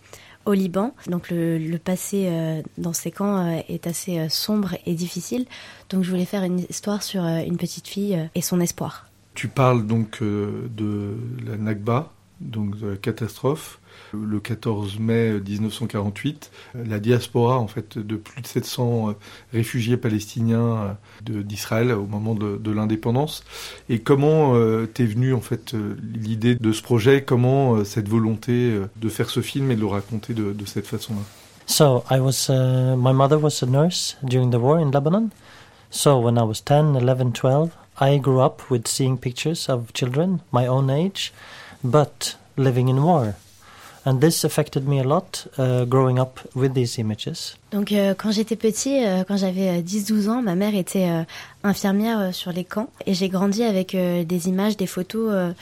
au Liban. Donc le, le passé euh, dans ces camps euh, est assez euh, sombre et difficile. Donc je voulais faire une histoire sur euh, une petite fille euh, et son espoir. Tu parles donc euh, de la Nakba, donc de la catastrophe, le 14 mai 1948, la diaspora en fait de plus de 700 euh, réfugiés palestiniens euh, d'Israël au moment de, l'indépendance. Et comment t'es venue en fait l'idée de ce projet? Comment cette volonté de faire ce film et de le raconter de, cette façon-là? So I was, uh, my mother was a nurse during the war in Lebanon. So when I was 10, 11, 12, I grew up with seeing pictures of children my own age, but living in war. And this affected me a lot uh, growing up with these images. Donc euh, quand j'étais petit, euh, quand j'avais 10-12 ans, ma mère était euh, infirmière euh, sur les camps et j'ai grandi avec euh, des images, des photos euh,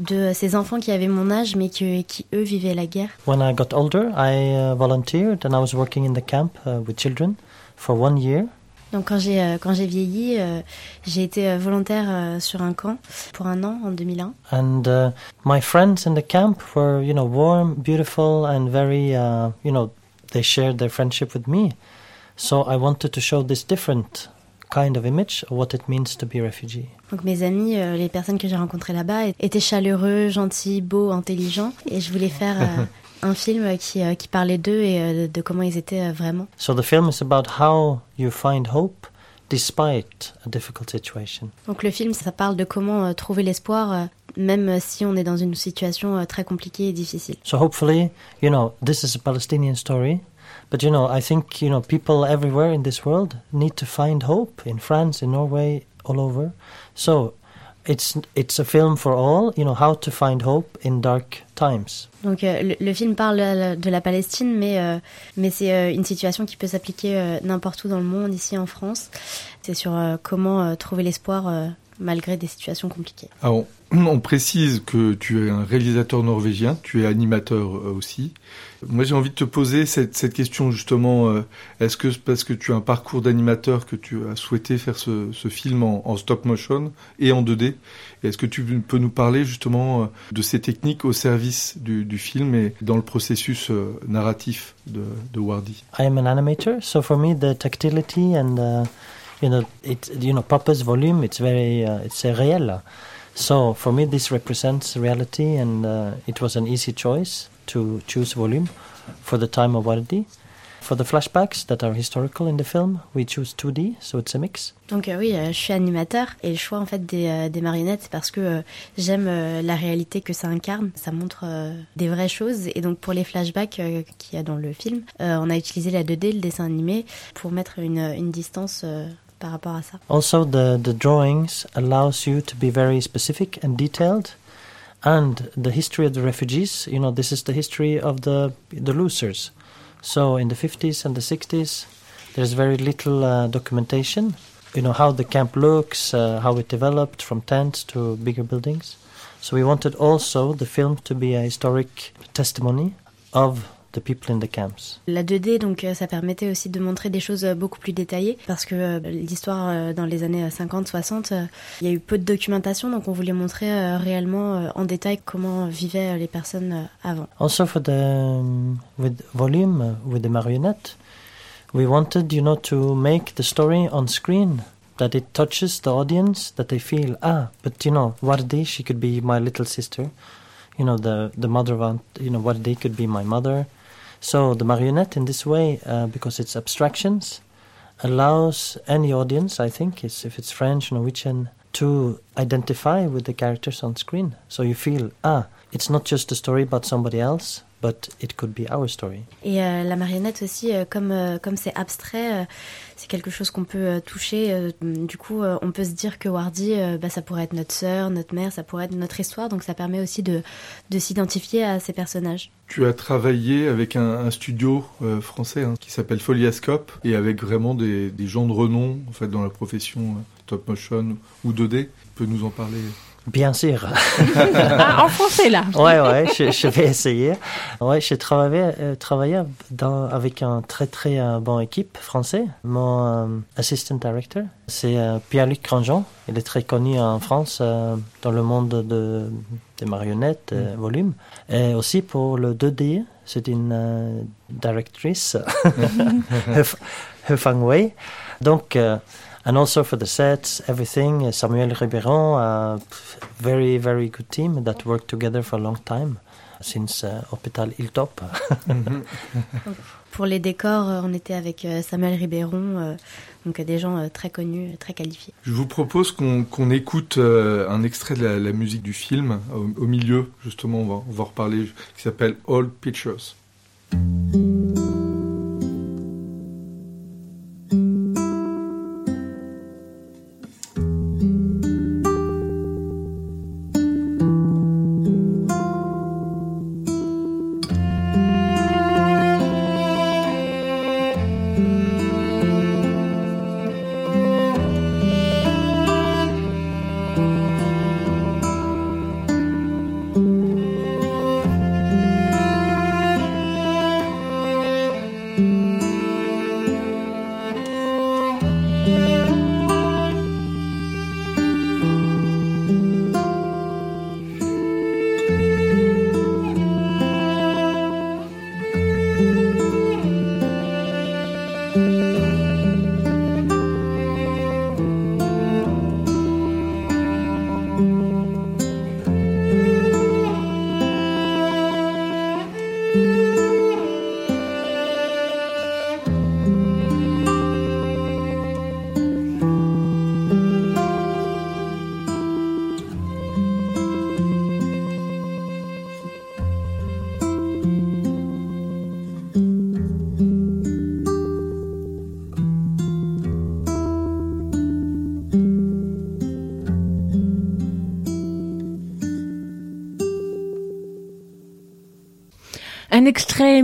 de ces enfants qui avaient mon âge mais que- qui eux vivaient la guerre. When I got older, I uh, volunteered and I was working in the camp uh, with children for one year. Donc quand j'ai euh, quand j'ai vieilli, euh, j'ai été euh, volontaire sur un camp pour un an en 2001. And uh, my friends in the camp were, you know, warm, beautiful, and very, uh, you know, they shared their friendship with me. So I wanted to show this different kind of image of what it means to be a refugee. Donc mes amis, les personnes que j'ai rencontrées là-bas étaient chaleureux, gentils, beaux, intelligents et je voulais faire euh, un film qui euh, qui parlait d'eux et euh, de comment ils étaient euh, vraiment. So the film is about how you find hope despite a difficult situation. Donc le film, ça parle de comment trouver l'espoir même si on est dans une situation très compliquée et difficile. So hopefully, you know, this is a Palestinian story, but you know, I think you know people everywhere in this world need to find hope in France, in Norway, all over. So it's it's a film for all. You know how to find hope in dark times. Donc euh, le, le film parle euh, de la Palestine, mais, euh, mais c'est euh, une situation qui peut s'appliquer n'importe où dans le monde, ici en France. C'est sur comment trouver l'espoir malgré des situations compliquées. Alors, on précise que tu es un réalisateur norvégien, tu es animateur euh, aussi. Moi, j'ai envie de te poser cette, question justement. euh, Est-ce que parce que tu as un parcours d'animateur que tu as souhaité faire ce, film en, stop motion et en 2D Et Est-ce que tu peux nous parler justement euh, de ces techniques au service du, film et dans le processus narratif de, de Wardy? I am an animator, so for me the tactility and uh, you know it you know volume it's very uh, it's uh, réel. So for me this represents reality and uh, it was an easy choice to choose volume for the time of Wardi. For the flashbacks that are historical in the film, we choose 2D, so it's a mix. Donc euh, oui, euh, je suis animateur et le choix en fait des, euh, des marionnettes, c'est parce que euh, j'aime euh, la réalité que ça incarne. Ça montre euh, des vraies choses et donc pour les flashbacks qu'il y a dans le film, on a utilisé la 2D, le dessin animé, pour mettre une, une distance Also, the, the drawings allows you to be very specific and detailed. And the history of the refugees, you know, this is the history of the, the losers. So in the 50s and the 60s, there's very little uh, documentation. You know, how the camp looks, uh, how it developed from tents to bigger buildings. So we wanted also the film to be a historic testimony of the people in the camps. La 2D, donc, euh, ça permettait aussi de montrer des choses euh, beaucoup plus détaillées parce que euh, l'histoire dans les années 50-60, euh, il y a eu peu de documentation, donc on voulait montrer réellement en détail comment vivaient les personnes avant. Also for the um, with volume uh, with the marionette, we wanted you know to make the story on screen that it touches the audience that they feel ah but you know Wardi she could be my little sister, you know the the mother of Aunt- you know Wardi could be my mother, so the marionette in this way uh, because it's abstractions allows any audience I think it's, if it's French Norwegian to identify with the characters on screen. So you feel ah it's not just a story about somebody else but it could be our story Et euh, la marionnette aussi, euh, comme euh, comme c'est abstrait, euh, c'est quelque chose qu'on peut euh, toucher. euh, du coup, euh, on peut se dire que Wardy, euh, bah, ça pourrait être notre sœur, notre mère, ça pourrait être notre histoire. Donc ça permet aussi de, de s'identifier à ces personnages. Tu as travaillé avec un, un studio euh, français hein, qui s'appelle Foliascope et avec vraiment des, des gens de renom en fait dans la profession euh, stop motion ou 2D. Tu peux nous en parler Bien sûr. Ah, en français, là. Ouais, ouais, je, je vais essayer. Ouais, j'ai travaillé, euh, travaillé dans, avec un très très euh, bon équipe français. Mon euh, assistant director, c'est Pierre-Luc Grandjean. Il est très connu en France dans le monde de, des marionnettes, euh, volume. Et aussi pour le 2D, c'est une directrice, Hef- Hefang Wei. Donc, and also for the sets, everything, uh, Samuel Riberon, a very, very good team that worked together for a long time since uh, Hôpital Hilltop. Pour les décors, euh, on était avec euh, Samuel Ribéron, euh, donc des gens très connus, très qualifiés. Je vous propose qu'on qu'on écoute un extrait de la, la musique du film au, au milieu, justement, on va, on va en reparler, qui s'appelle All Pictures.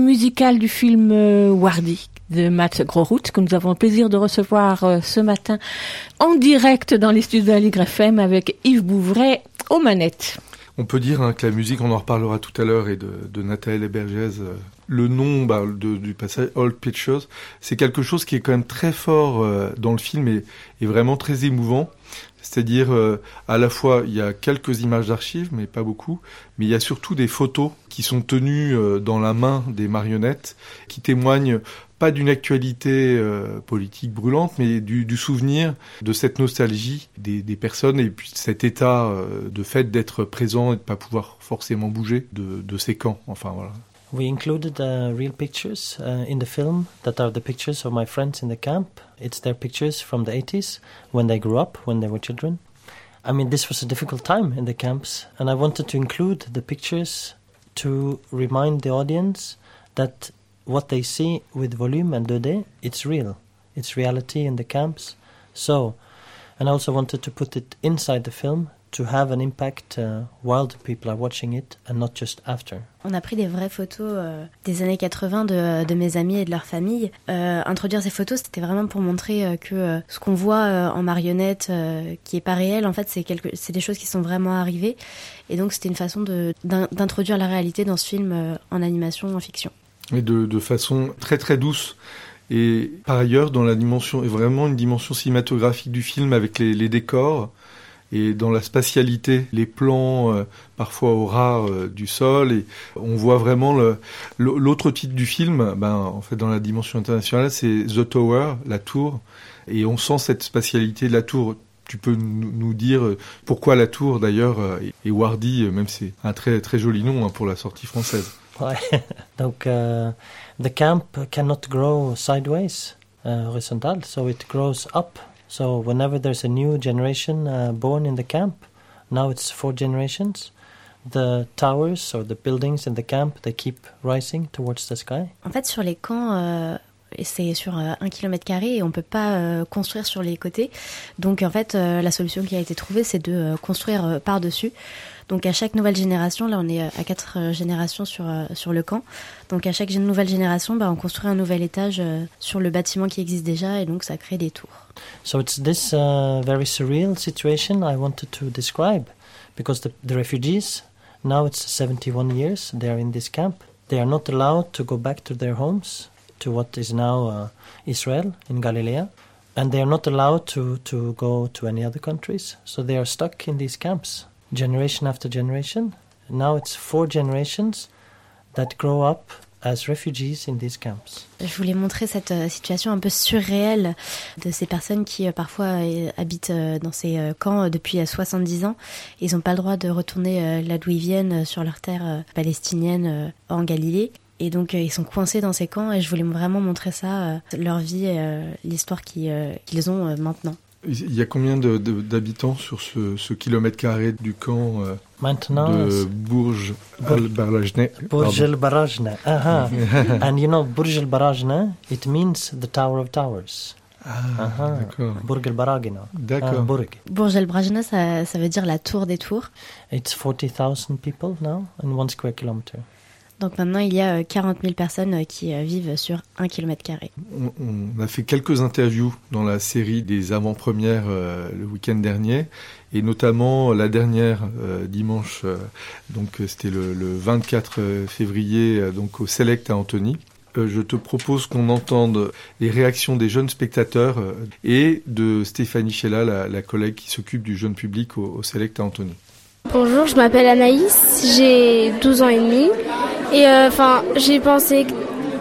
Musical du film euh, Wardy de Matt Grosrout que nous avons le plaisir de recevoir euh, ce matin en direct dans les studios de FM avec Yves Bouvray aux manettes. On peut dire hein, que la musique, on en reparlera tout à l'heure, et de, Nathalie Bergès, euh, le nom bah, du passage Old Pictures, c'est quelque chose qui est quand même très fort dans le film et, et, vraiment très émouvant. C'est-à-dire, euh, à la fois, il y a quelques images d'archives, mais pas beaucoup, mais il y a surtout des photos qui sont tenues dans la main des marionnettes, qui témoignent pas d'une actualité euh, politique brûlante, mais du, du, souvenir de cette nostalgie des, des, personnes et puis cet état euh, de fait d'être présent et de pas pouvoir forcément bouger de, de ces camps. Enfin voilà. We included uh, real pictures uh, in the film that are the pictures of my friends in the camp. It's their pictures from the 80s when they grew up, when they were children. I mean, this was a difficult time in the camps, and I wanted to include the pictures to remind the audience that what they see with volume and 2D, it's real. It's reality in the camps. So, and I also wanted to put it inside the film to have an impact uh, while the people are watching it and not just after. On a pris des vraies photos euh, des années 80 de, de, mes amis et de leur famille. Euh, introduire ces photos, c'était vraiment pour montrer euh, que euh, ce qu'on voit euh, en marionnette, euh, qui est pas réel, en fait, c'est quelque, c'est des choses qui sont vraiment arrivées. Et donc, c'était une façon de, d'introduire la réalité dans ce film en animation, en fiction mais de, de, façon très très douce. Et par ailleurs, dans la dimension, vraiment une dimension cinématographique du film avec les, les décors et dans la spatialité, les plans euh, parfois au ras euh, du sol. Et on voit vraiment l'autre titre du film, ben, en fait, dans la dimension internationale, c'est The Tower, la tour. Et on sent cette spatialité de la tour tu peux nous dire euh, pourquoi la tour d'ailleurs et Wardy, même c'est un très très joli nom hein, pour la sortie française. Donc, the camp cannot grow sideways, uh, horizontal, so it grows up. So whenever there's a new generation uh, born in the camp, now it's four generations. The towers or the buildings in the camp, they keep rising towards the sky. En fait, sur les camps, euh, c'est sur euh, un kilomètre carré et on peut pas euh, construire sur les côtés. Donc en fait, euh, la solution qui a été trouvée, c'est de euh, construire euh, par dessus. Donc à chaque nouvelle génération, là on est à quatre euh, générations sur, euh, sur le camp, donc à chaque nouvelle génération, bah, on construit un nouvel étage euh, sur le bâtiment qui existe déjà et donc ça crée des tours. So it's this uh, very surreal situation I wanted to describe because the, the refugees, now it's 71 years they are in this camp. They are not allowed to go back to their homes, to what is now uh, Israel in Galilee. And they are not allowed to, to go to any other countries. So they are stuck in these camps. Generation after generation. Now it's four generations that grow up as refugees in these camps. Je voulais montrer cette euh, situation un peu surréelle de ces personnes qui euh, parfois euh, habitent dans ces camps depuis 70 ans. Ils n'ont pas le droit de retourner là d'où ils viennent sur leur terre palestinienne en Galilée. Et donc ils sont coincés dans ces camps et je voulais vraiment montrer ça, leur vie l'histoire qu'ils ont maintenant. Il y a combien d'habitants sur ce, ce, kilomètre carré du camp euh, Maintenant, de Bourges al-Barajne Bourges al-Barajne. Uh -huh. And you know, Bourges al-Barajne, it means the Tower of Towers. Ah, uh -huh. d'accord. Bourg al-Baragina. D'accord. Uh, Bourg. Ça, ça veut dire la tour des tours. It's 40,000 people now in one square kilometer. Donc maintenant, il y a 40 euh, 000 personnes euh, qui euh, vivent sur un kilomètre carré. On, a fait quelques interviews dans la série des avant-premières le week-end dernier, et notamment la dernière dimanche, donc c'était le, 24 février, donc au Select à Antony. je te propose qu'on entende les réactions des jeunes spectateurs et de Stéphanie Chella, la, collègue qui s'occupe du jeune public au, au Select à Antony. Bonjour, je m'appelle Anaïs, j'ai 12 ans et demi. Et euh, enfin, j'ai pensé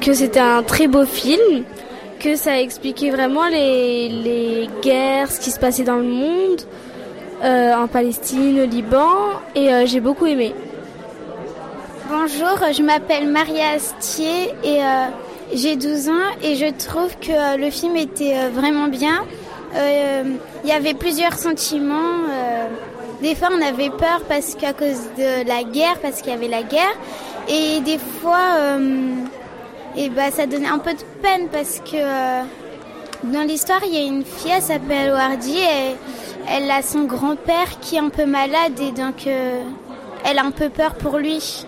que c'était un très beau film, que ça expliquait vraiment les, les guerres, ce qui se passait dans le monde, euh, en Palestine, au Liban, et euh, j'ai beaucoup aimé. Bonjour, je m'appelle Maria Astier et j'ai 12 ans et je trouve que le film était vraiment bien. Il y avait plusieurs sentiments. des fois, on avait peur parce qu'à cause de la guerre, parce qu'il y avait la guerre. Et des fois, euh, et bah, ça donnait un peu de peine parce que euh, dans l'histoire, il y a une fille, elle s'appelle Wardy, et elle a son grand-père qui est un peu malade et donc euh, elle a un peu peur pour lui.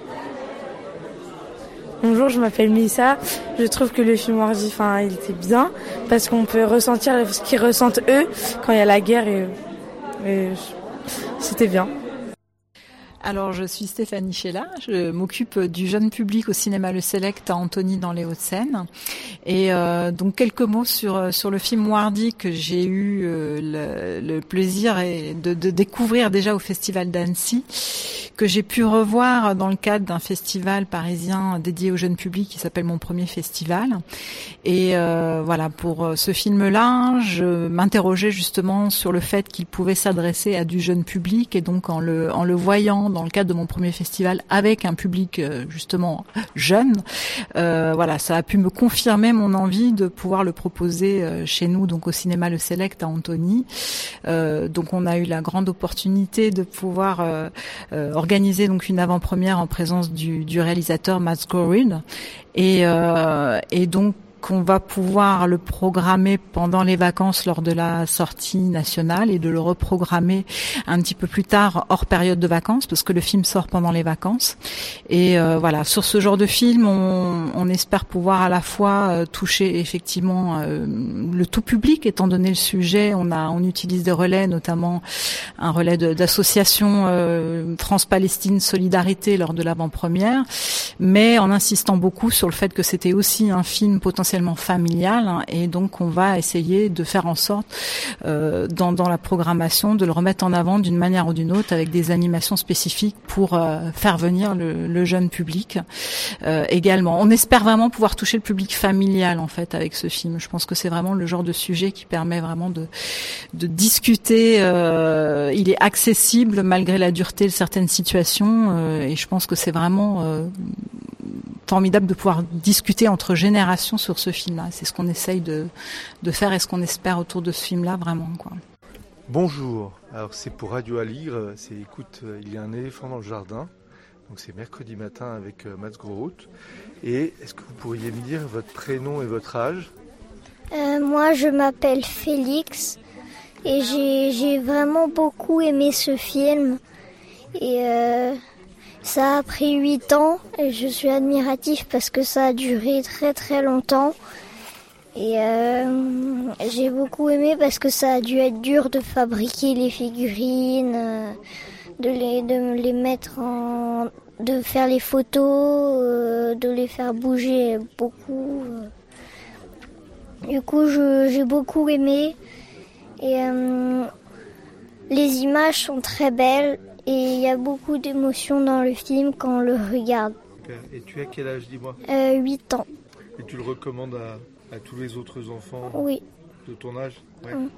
Bonjour, je m'appelle Missa. Je trouve que le film Wardy, enfin, il était bien parce qu'on peut ressentir ce qu'ils ressentent eux quand il y a la guerre et, et c'était bien. Alors, je suis Stéphanie Chella. Je m'occupe du jeune public au cinéma Le Select à Antony dans les Hauts-de-Seine. Et euh, donc quelques mots sur sur le film Wardy que j'ai eu euh, le, le, plaisir de, de, découvrir déjà au Festival d'Annecy, que j'ai pu revoir dans le cadre d'un festival parisien dédié au jeune public qui s'appelle Mon Premier Festival. Et euh, voilà, pour ce film-là, je m'interrogeais justement sur le fait qu'il pouvait s'adresser à du jeune public et donc en le en le voyant dans le cadre de mon premier festival avec un public euh, justement jeune. Euh, voilà, ça a pu me confirmer mon envie de pouvoir le proposer euh, chez nous, donc au cinéma Le Select à Antony. Euh, donc on a eu la grande opportunité de pouvoir euh, organiser donc une avant-première en présence du, du réalisateur Matt Gorin et, et donc qu'on va pouvoir le programmer pendant les vacances lors de la sortie nationale et de le reprogrammer un petit peu plus tard hors période de vacances parce que le film sort pendant les vacances. Et euh, voilà, sur ce genre de film, on, espère pouvoir à la fois euh, toucher effectivement euh, le tout public étant donné le sujet. On a, on utilise des relais, notamment un relais d'association France-Palestine Solidarité lors de l'avant-première, mais en insistant beaucoup sur le fait que c'était aussi un film potentiellement familial hein, et donc on va essayer de faire en sorte euh, dans, la programmation de le remettre en avant d'une manière ou d'une autre avec des animations spécifiques pour euh, faire venir le, jeune public euh, également. On espère vraiment pouvoir toucher le public familial en fait avec ce film. Je pense que c'est vraiment le genre de sujet qui permet vraiment de, de discuter. Il est accessible malgré la dureté de certaines situations et je pense que c'est vraiment formidable de pouvoir discuter entre générations sur ce film-là. C'est ce qu'on essaye de, de faire et ce qu'on espère autour de ce film-là vraiment. Quoi. Bonjour, alors c'est pour Radio Aligre, c'est écoute, il y a un éléphant dans le jardin, donc c'est mercredi matin avec euh, Mats Grohout. Et est-ce que vous pourriez me dire votre prénom et votre âge? Euh, Moi je m'appelle Félix et j'ai vraiment beaucoup aimé ce film. Et euh, ça a pris 8 ans et je suis admiratif parce que ça a duré très très longtemps. Et euh, j'ai beaucoup aimé parce que ça a dû être dur de fabriquer les figurines, euh, de les, de les mettre en. de faire les photos, euh, de les faire bouger beaucoup. Du coup, j'ai beaucoup aimé. Et euh, les images sont très belles et il y a beaucoup d'émotions dans le film quand on le regarde. Et tu as quel âge, dis-moi euh, 8 ans. Et tu le recommandes à, à tous les autres enfants Oui. de ton âge ouais. Mmh.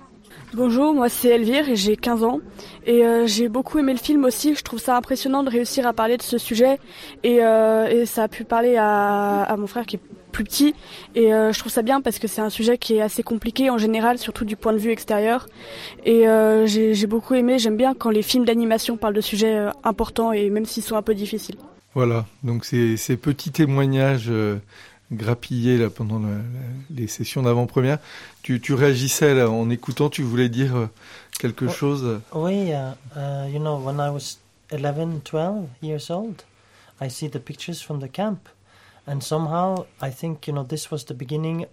Bonjour, moi c'est Elvire et j'ai 15 ans. Et euh, j'ai beaucoup aimé le film aussi. Je trouve ça impressionnant de réussir à parler de ce sujet. Et, euh, et ça a pu parler à, à, mon frère qui est plus petit. Et euh, je trouve ça bien parce que c'est un sujet qui est assez compliqué en général, surtout du point de vue extérieur. Et euh, j'ai beaucoup aimé, j'aime bien quand les films d'animation parlent de sujets euh, importants et même s'ils sont un peu difficiles. Voilà, donc ces, ces petits témoignages euh, grappillés là, pendant la, la, les sessions d'avant-première. Tu, tu réagissais là, en écoutant, tu voulais dire quelque well, chose? Oui, uh, uh, you know, when I was 11, 12 years old, I see the pictures from the camp. And somehow I think, you know, this was the beginning.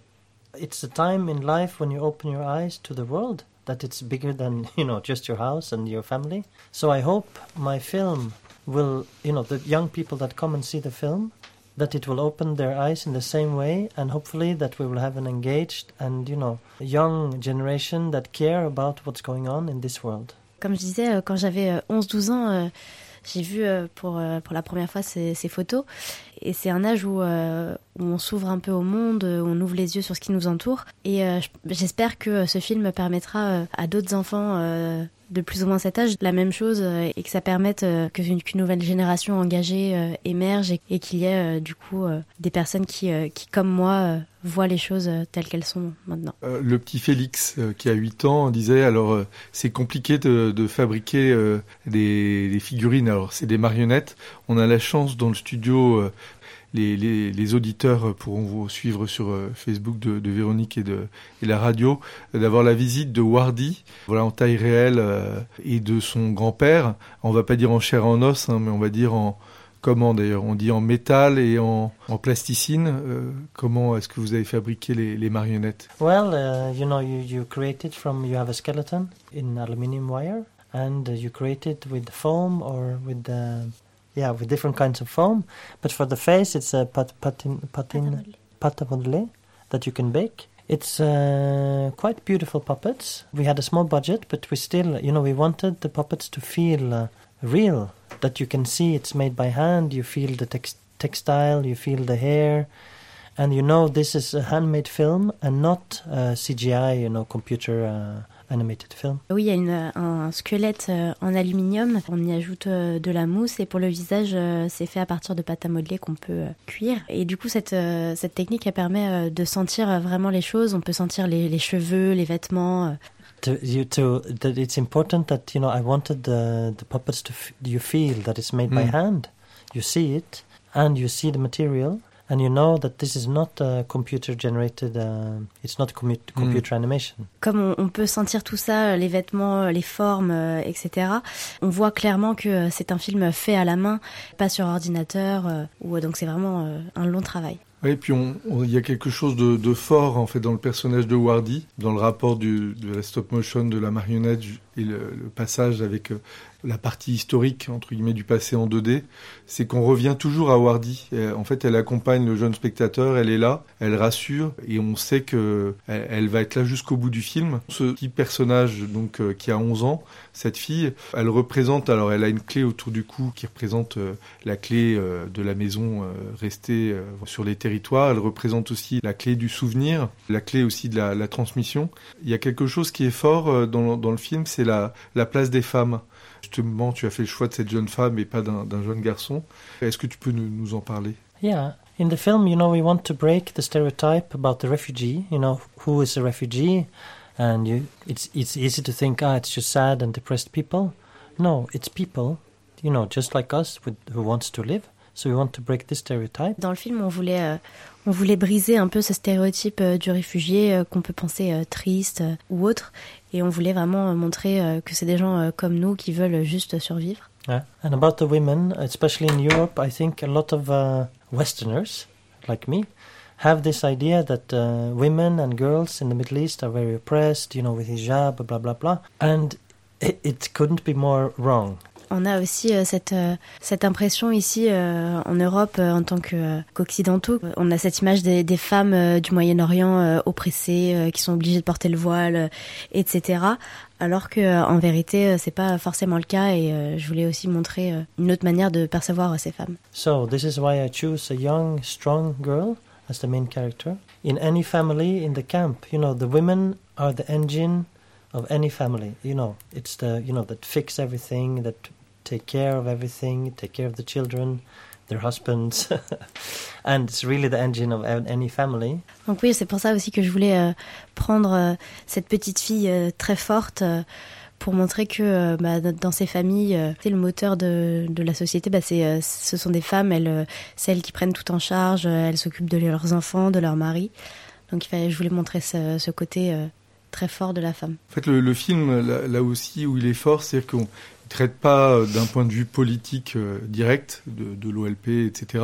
It's a time in life when you open your eyes to the world, that it's bigger than, you know, just your house and your family. So I hope my film will, you know, the young people that come and see the film, that it will open their eyes in the same way and hopefully that we will have an engaged and you know young generation that care about what's going on in this world. Comme je disais euh, quand j'avais euh, 11-12 ans euh, j'ai vu pour pour la première fois ces, ces photos et c'est un âge où, euh, où on s'ouvre un peu au monde, où on ouvre les yeux sur ce qui nous entoure. Et euh, j'espère que ce film permettra à d'autres enfants euh, de plus ou moins cet âge la même chose euh, et que ça permette euh, qu'une qu nouvelle génération engagée euh, émerge et, qu'il y ait du coup des personnes qui, qui comme moi voient les choses telles qu'elles sont maintenant. Le petit Félix qui a 8 ans disait alors c'est compliqué de, de fabriquer des, des figurines alors c'est des marionnettes on a la chance dans le studio les, auditeurs pourront vous suivre sur Facebook de, Véronique et de la radio, d'avoir la visite de Wardy, voilà en taille réelle, euh, et de son grand-père. On va pas dire en chair et en os, hein, mais on va dire en comment d'ailleurs On dit en métal et en, plasticine. Euh, comment est-ce que vous avez fabriqué les, marionnettes? Well, uh, you know, you, you from, you have a skeleton in aluminium wire and uh, you create it with foam or with, uh, yeah, with different kinds of foam. But for the face, it's a pat, patin, patin, à that you can bake. It's uh, quite beautiful puppets. We had a small budget, but we still, you know, we wanted the puppets to feel uh, real. That you can see it's made by hand. You feel the tex- textile. You feel the hair, and you know this is a handmade film and not uh, CGI. You know, computer. Animated film. Oui, il y a une, un squelette euh, en aluminium. On y ajoute euh, de la mousse et pour le visage, euh, c'est fait à partir de pâte à modeler qu'on peut cuire. Et du coup, cette, cette technique, elle permet de sentir vraiment les choses. On peut sentir les, les cheveux, les vêtements. To, you, to, that it's important that you know I wanted the the puppets to f you feel that it's made by Mm. hand. You see it and you see the material and you know that this is not a computer generated. Uh, it's not commu- computer animation. Comme on, peut sentir tout ça, les vêtements, les formes, euh, etc., on voit clairement que euh, c'est un film fait à la main, pas sur ordinateur. euh, ou, donc c'est vraiment euh, un long travail. Oui, puis on- on- il y a quelque chose de, de fort en fait dans le personnage de Wardy, dans le rapport du, de la stop motion, de la marionnette et le, le passage avec euh, la partie historique entre guillemets du passé en 2D, c'est qu'on revient toujours à Wardy. En fait, elle accompagne le jeune spectateur, elle est là, elle rassure et on sait que elle, elle va être là jusqu'au bout du film. Ce petit personnage donc euh, qui a 11 ans, cette fille, elle représente alors elle a une clé autour du cou qui représente euh, la clé euh, de la maison euh, restée euh, sur les territoires. Elle représente aussi la clé du souvenir, la clé aussi de la, transmission. Il y a quelque chose qui est fort euh, dans, le film, c'est la place des femmes. Yeah, in the film, you know, we want to break the stereotype about the refugee. You know, who is a refugee, and you, it's it's easy to think, ah, it's just sad and depressed people. No, it's people, you know, just like us, with, who wants to live. So we want to break this stereotype. Dans le film, on voulait, euh, on voulait briser un peu ce stéréotype euh, du réfugié euh, qu'on peut penser euh, triste euh, ou autre. Et on voulait vraiment euh, montrer que c'est des gens comme nous qui veulent juste survivre. Yeah. And about the women, especially in Europe, I think a lot of uh, Westerners, like me, have this idea that uh, women and girls in the Middle East are very oppressed, you know, with hijab, blah, blah, blah. And it, it couldn't be more wrong. On a aussi euh, cette, euh, cette impression ici euh, en Europe en tant qu'occidentaux. On a cette image des, des femmes du Moyen-Orient oppressées, qui sont obligées de porter le voile, etc. Alors que en vérité, c'est pas forcément le cas. Et euh, je voulais aussi montrer euh, une autre manière de percevoir euh, ces femmes. So this is why I choose a young, strong girl as the main character. In any family in the camp, you know, the women are the engine of any family. You know, it's the you know that fix everything, that take care of everything, take care of the children, their husbands, and it's really the engine of any family. Donc oui, c'est pour ça aussi que je voulais euh, prendre euh, cette petite fille euh, très forte euh, pour montrer que euh, bah, dans ces familles, euh, c'est le moteur de, de la société. Bah, c'est, euh, ce sont des femmes, elles, euh, celles qui prennent tout en charge, elles s'occupent de leurs enfants, de leur mari. Donc il fallait, je voulais montrer ce, ce côté euh, très fort de la femme. En fait, le, le film, là, là aussi où il est fort, c'est qu'on traite pas euh, d'un point de vue politique euh, direct de, l'OLP, etc.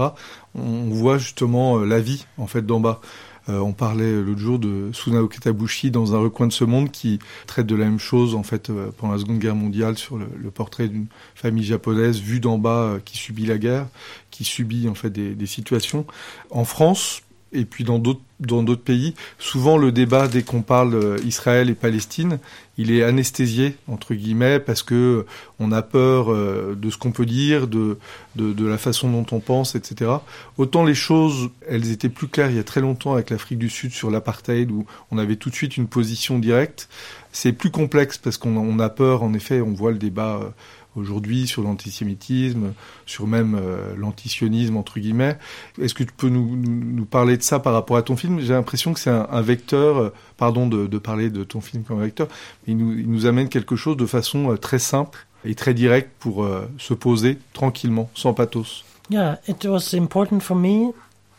On, voit justement euh, la vie en fait d'en bas. On parlait l'autre jour de Sunao Ketabushi dans un recoin de ce monde qui traite de la même chose en fait pendant la Seconde Guerre mondiale sur le, portrait d'une famille japonaise vue d'en bas qui subit la guerre, qui subit en fait des, des situations. En France, et puis dans d'autres dans d'autres pays, souvent le débat dès qu'on parle euh, Israël et Palestine, il est anesthésié entre guillemets parce que euh, on a peur euh, de ce qu'on peut dire, de, de de la façon dont on pense, etc. Autant les choses, elles étaient plus claires il y a très longtemps avec l'Afrique du Sud sur l'apartheid où on avait tout de suite une position directe. C'est plus complexe parce qu'on on a peur. En effet, on voit le débat. Aujourd'hui sur l'antisémitisme, sur même euh, l'antisionisme entre guillemets. Est-ce que tu peux nous, parler de ça par rapport à ton film? J'ai l'impression que c'est un, vecteur, euh, pardon de, parler de ton film comme vecteur, mais il nous, il nous amène quelque chose de façon euh, très simple et très directe pour euh, se poser tranquillement, sans pathos. Yeah, it was important for me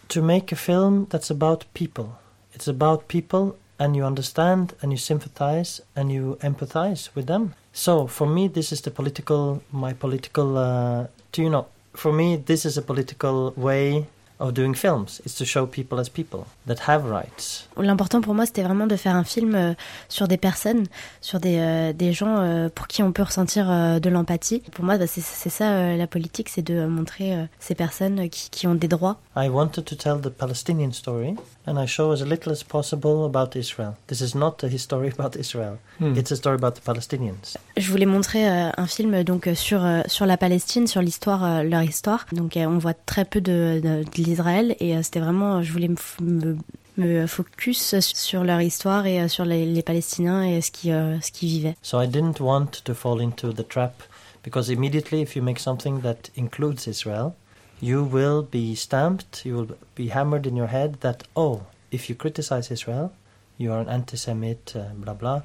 to make a film that's about people. It's about people and you understand and you sympathize and you empathize with them. So for me, this is the political, my political, uh, to, you know, for me, this is a political way of doing films is to show people as people that have rights. L'important pour moi, c'était vraiment de faire un film euh, sur des personnes, sur des, euh, des gens euh, pour qui on peut ressentir de l'empathie. Pour moi, bah, c'est ça la politique, c'est de montrer ces personnes qui, qui ont des droits. I wanted to tell the Palestinian story and I show as little as possible about Israel. This is not a history about Israel. Hmm. It's a story about the Palestinians. Je voulais montrer un film donc sur sur la Palestine, sur l'histoire, leur histoire. Donc on voit très peu de, de, de et c'était vraiment, je voulais me, me focus sur leur histoire et sur les, les Palestiniens et ce qui euh, ce qu'ils vivaient. So I didn't want to fall into the trap because immediately if you make something that includes Israel, you will be stamped, you will be hammered in your head that oh, if you criticize Israel, you are an anti-Semite, uh, blah blah.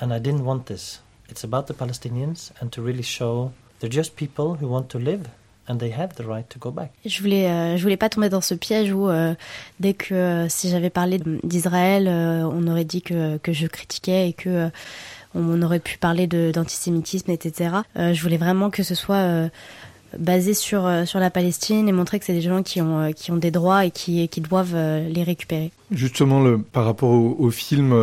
And I didn't want this. It's about the Palestinians and to really show they're just people who want to live and they have the right to go back. Je voulais, euh, je voulais pas tomber dans ce piège où euh, dès que euh, si j'avais parlé d'Israël, on aurait dit que, que je critiquais et que on aurait pu parler d'antisémitisme, etc. je voulais vraiment que ce soit basé sur, euh, sur la Palestine et montrer que c'est des gens qui ont, euh, qui ont des droits et qui, qui doivent euh, les récupérer. Justement, le, par rapport au, film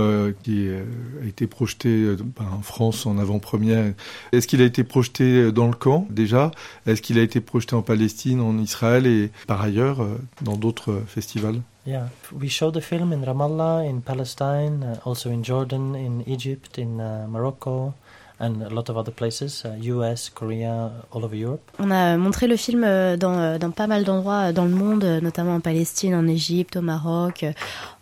qui a été projeté ben, en France en avant-première, est-ce qu'il a été projeté dans le camp déjà? Est-ce qu'il a été projeté en Palestine, en Israël et par ailleurs dans d'autres festivals? Yeah, we show the film in Ramallah, in Palestine, uh, also in Jordan, in Egypt, in uh, Morocco, and a lot of other places, US, uh, Korea, all over Europe. On a montré le film euh, dans, euh, dans pas mal d'endroits euh, dans le monde, notamment en Palestine, en Égypte, au Maroc,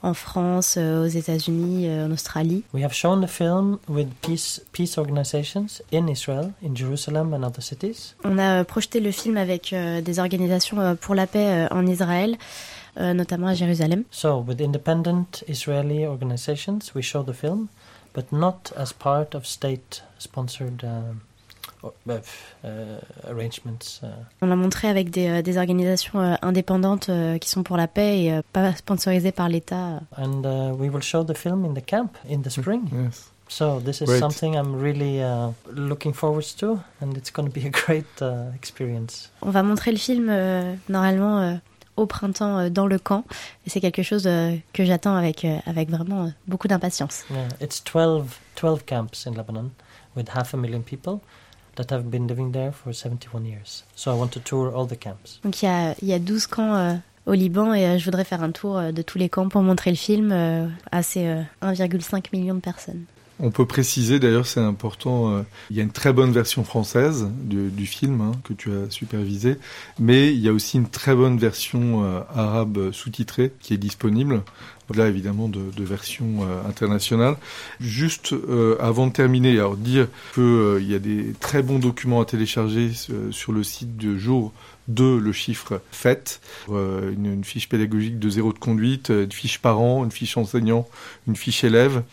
en France, aux États-Unis, en Australie. We have shown the film with peace, peace organizations in Israel, in Jerusalem and other cities. On a projeté le film avec des organisations pour la paix en Israël. notamment à Jérusalem. So, with independent Israeli organizations, we show the film but not as part of state-sponsored uh, uh, arrangements. Uh. On l'a montré avec des, euh, des organisations euh, indépendantes euh, qui sont pour la paix et pas sponsorisées par l'État. And we will show the film in the camp in the spring. Yes. So this is great. something I'm really uh, looking forward to, and it's going to be a great uh, experience. On va montrer le film euh, normalement au printemps euh, dans le camp. Et c'est quelque chose euh, que j'attends avec, euh, avec vraiment beaucoup d'impatience. Yeah, it's 12, 12 camps in Lebanon with half a million people that have been living there for 71 years. So I want to tour all the camps. Donc il y a, il y a 12 camps au Liban et je voudrais faire un tour de tous les camps pour montrer le film à ces 1,5 million de personnes. On peut préciser, d'ailleurs, c'est important, euh, il y a une très bonne version française du, film hein, que tu as supervisé, mais il y a aussi une très bonne version euh, arabe sous-titrée qui est disponible. Au-delà évidemment de, de versions euh, internationales. Juste avant de terminer, alors dire qu'il y a des très bons documents à télécharger sur le site de jour de le chiffre fait, une, une, fiche pédagogique de zéro de conduite, une fiche parent, une fiche enseignant, une fiche élève.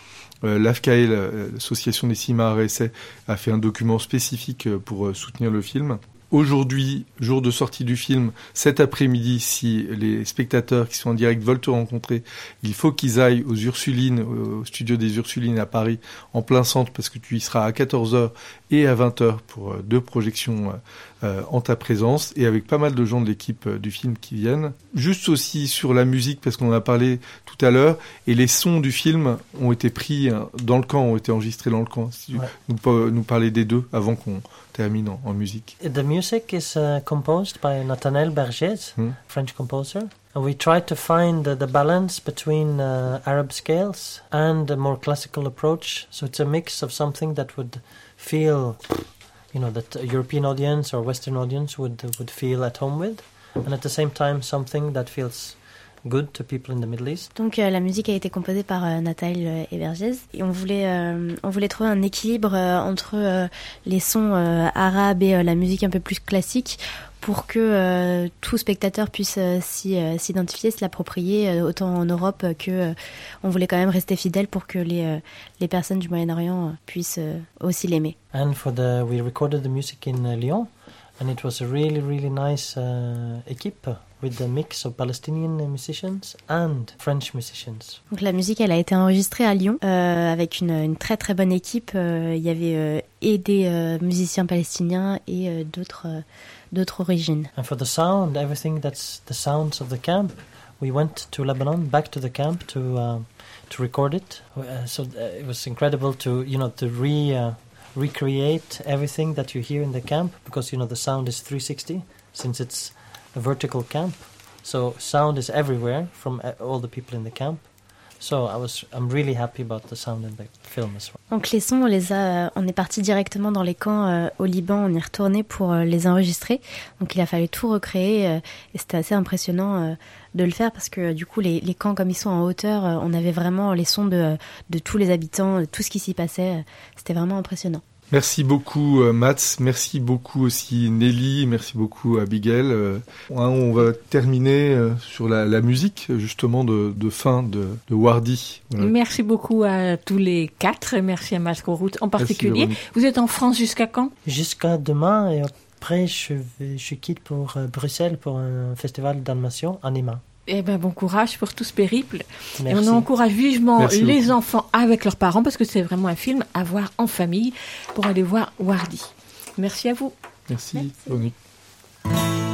Euh, L'AFCAE, l'association des cinémas essais, a fait un document spécifique euh, pour euh, soutenir le film. Aujourd'hui, jour de sortie du film, cet après-midi, si les spectateurs qui sont en direct veulent te rencontrer, il faut qu'ils aillent aux Ursulines, au studio des Ursulines à Paris, en plein centre, parce que tu y seras à 14h et à 20h pour deux projections euh, en ta présence et avec pas mal de gens de l'équipe euh, du film qui viennent. Juste aussi sur la musique, parce qu'on en a parlé tout à l'heure, et les sons du film ont été pris hein, dans le camp, ont été enregistrés dans le camp. Si ouais. nous, nous parler des deux avant qu'on termine en, en, musique. The music is uh, composed by Nathanael Bergès, hmm. French composer. And we try to find uh, the balance between uh, Arab scales and a more classical approach. So it's a mix of something that would feel you know that a European audience or Western audience would would feel at home with, and at the same time something that feels good to people in the Middle East. Donc euh, la musique a été composée par euh, Nathalie euh, et on voulait euh, on voulait trouver un équilibre entre les sons arabes et la musique un peu plus classique pour que tout spectateur puisse s'identifier, se l'approprier, autant en Europe que on voulait quand même rester fidèle pour que les, les personnes du Moyen-Orient puissent aussi l'aimer. And for the, we recorded the music in Lyon. And it was a really, really nice uh, équipe with a mix of Palestinian musicians and French musicians. Donc la musique, elle a été enregistrée à Lyon euh, avec une, une, très très bonne équipe. Euh, il y avait euh, et des euh, musiciens palestiniens et euh, d'autres d'autres origines. And for the sound, everything that's the sounds of the camp, we went to Lebanon, back to the camp to uh, to record it. Uh, so it was incredible to you know to re uh, recreate everything that you hear in the camp because you know the sound is 360 since it's a vertical camp. So sound is everywhere from uh, all the people in the camp. So I was, I'm really happy about the sound in the film as well. Donc les sons, on on est parti directement dans les camps euh, au Liban, on est retourné pour euh, les enregistrer. Donc il a fallu tout recréer euh, et c'était assez impressionnant de le faire parce que du coup les, les camps comme ils sont en hauteur, on avait vraiment les sons de, de tous les habitants, de tout ce qui s'y passait. C'était vraiment impressionnant. Merci beaucoup euh, Mats, merci beaucoup aussi Nelly, merci beaucoup Abigail. Euh, on va terminer euh, sur la, la, musique justement de, de fin de, de Wardy. Merci beaucoup à tous les quatre merci à Mats Route en particulier. Vous êtes en France jusqu'à quand? Jusqu'à demain et après je, vais, je quitte pour Bruxelles pour un festival d'animation Anima. Eh ben, bon courage pour tout ce périple. Merci. Et on encourage vivement Merci les beaucoup. enfants avec leurs parents parce que c'est vraiment un film à voir en famille pour aller voir Wardy. Merci à vous. Merci. Merci.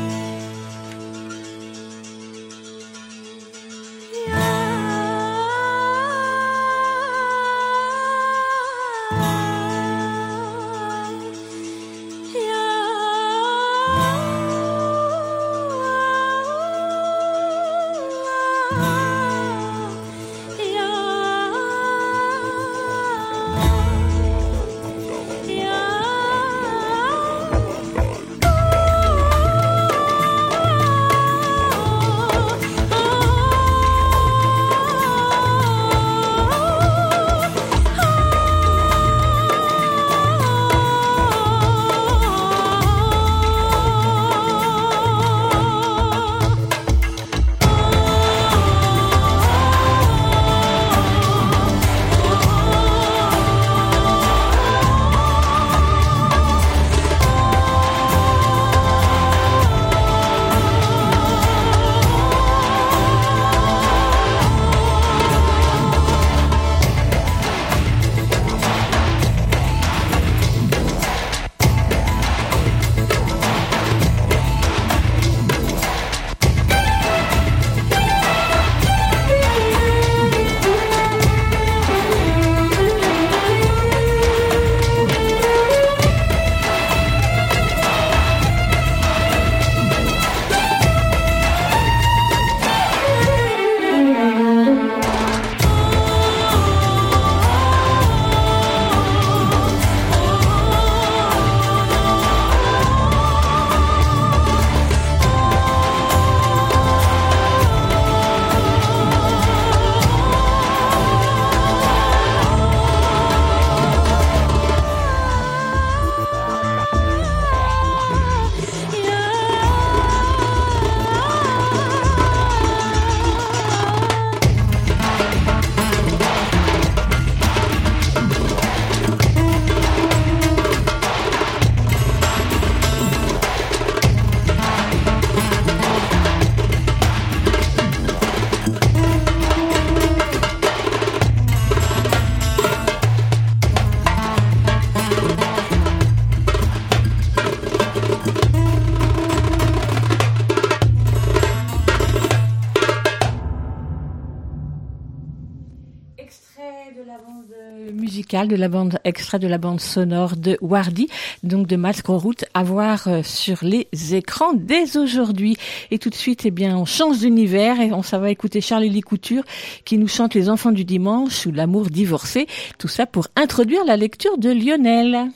De la bande extrait de la bande sonore de Wardy, donc de Masque Route, à voir sur les écrans dès aujourd'hui. Et tout de suite, eh bien, on change d'univers et on va écouter Charlie Couture qui nous chante Les enfants du dimanche ou l'amour divorcé. Tout ça pour introduire la lecture de Lionel.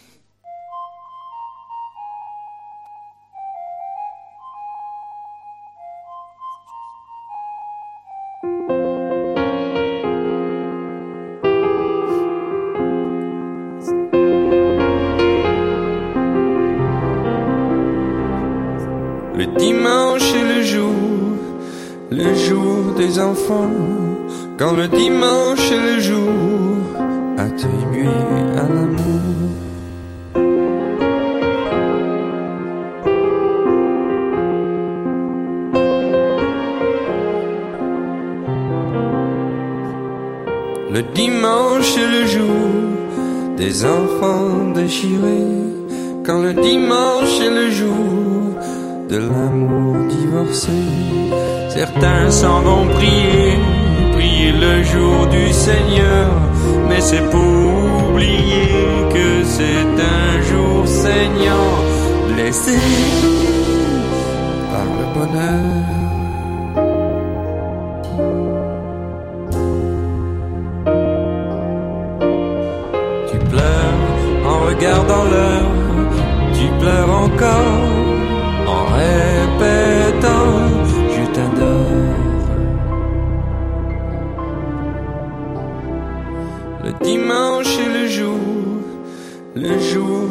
le jour des enfants, quand le dimanche est le jour attribué à l'amour. Le dimanche est le jour des enfants déchirés, quand le dimanche est le jour de l'amour divorcé. Certains s'en vont prier, prier le jour du Seigneur, mais c'est pour oublier que c'est un jour saignant, blessé par le bonheur.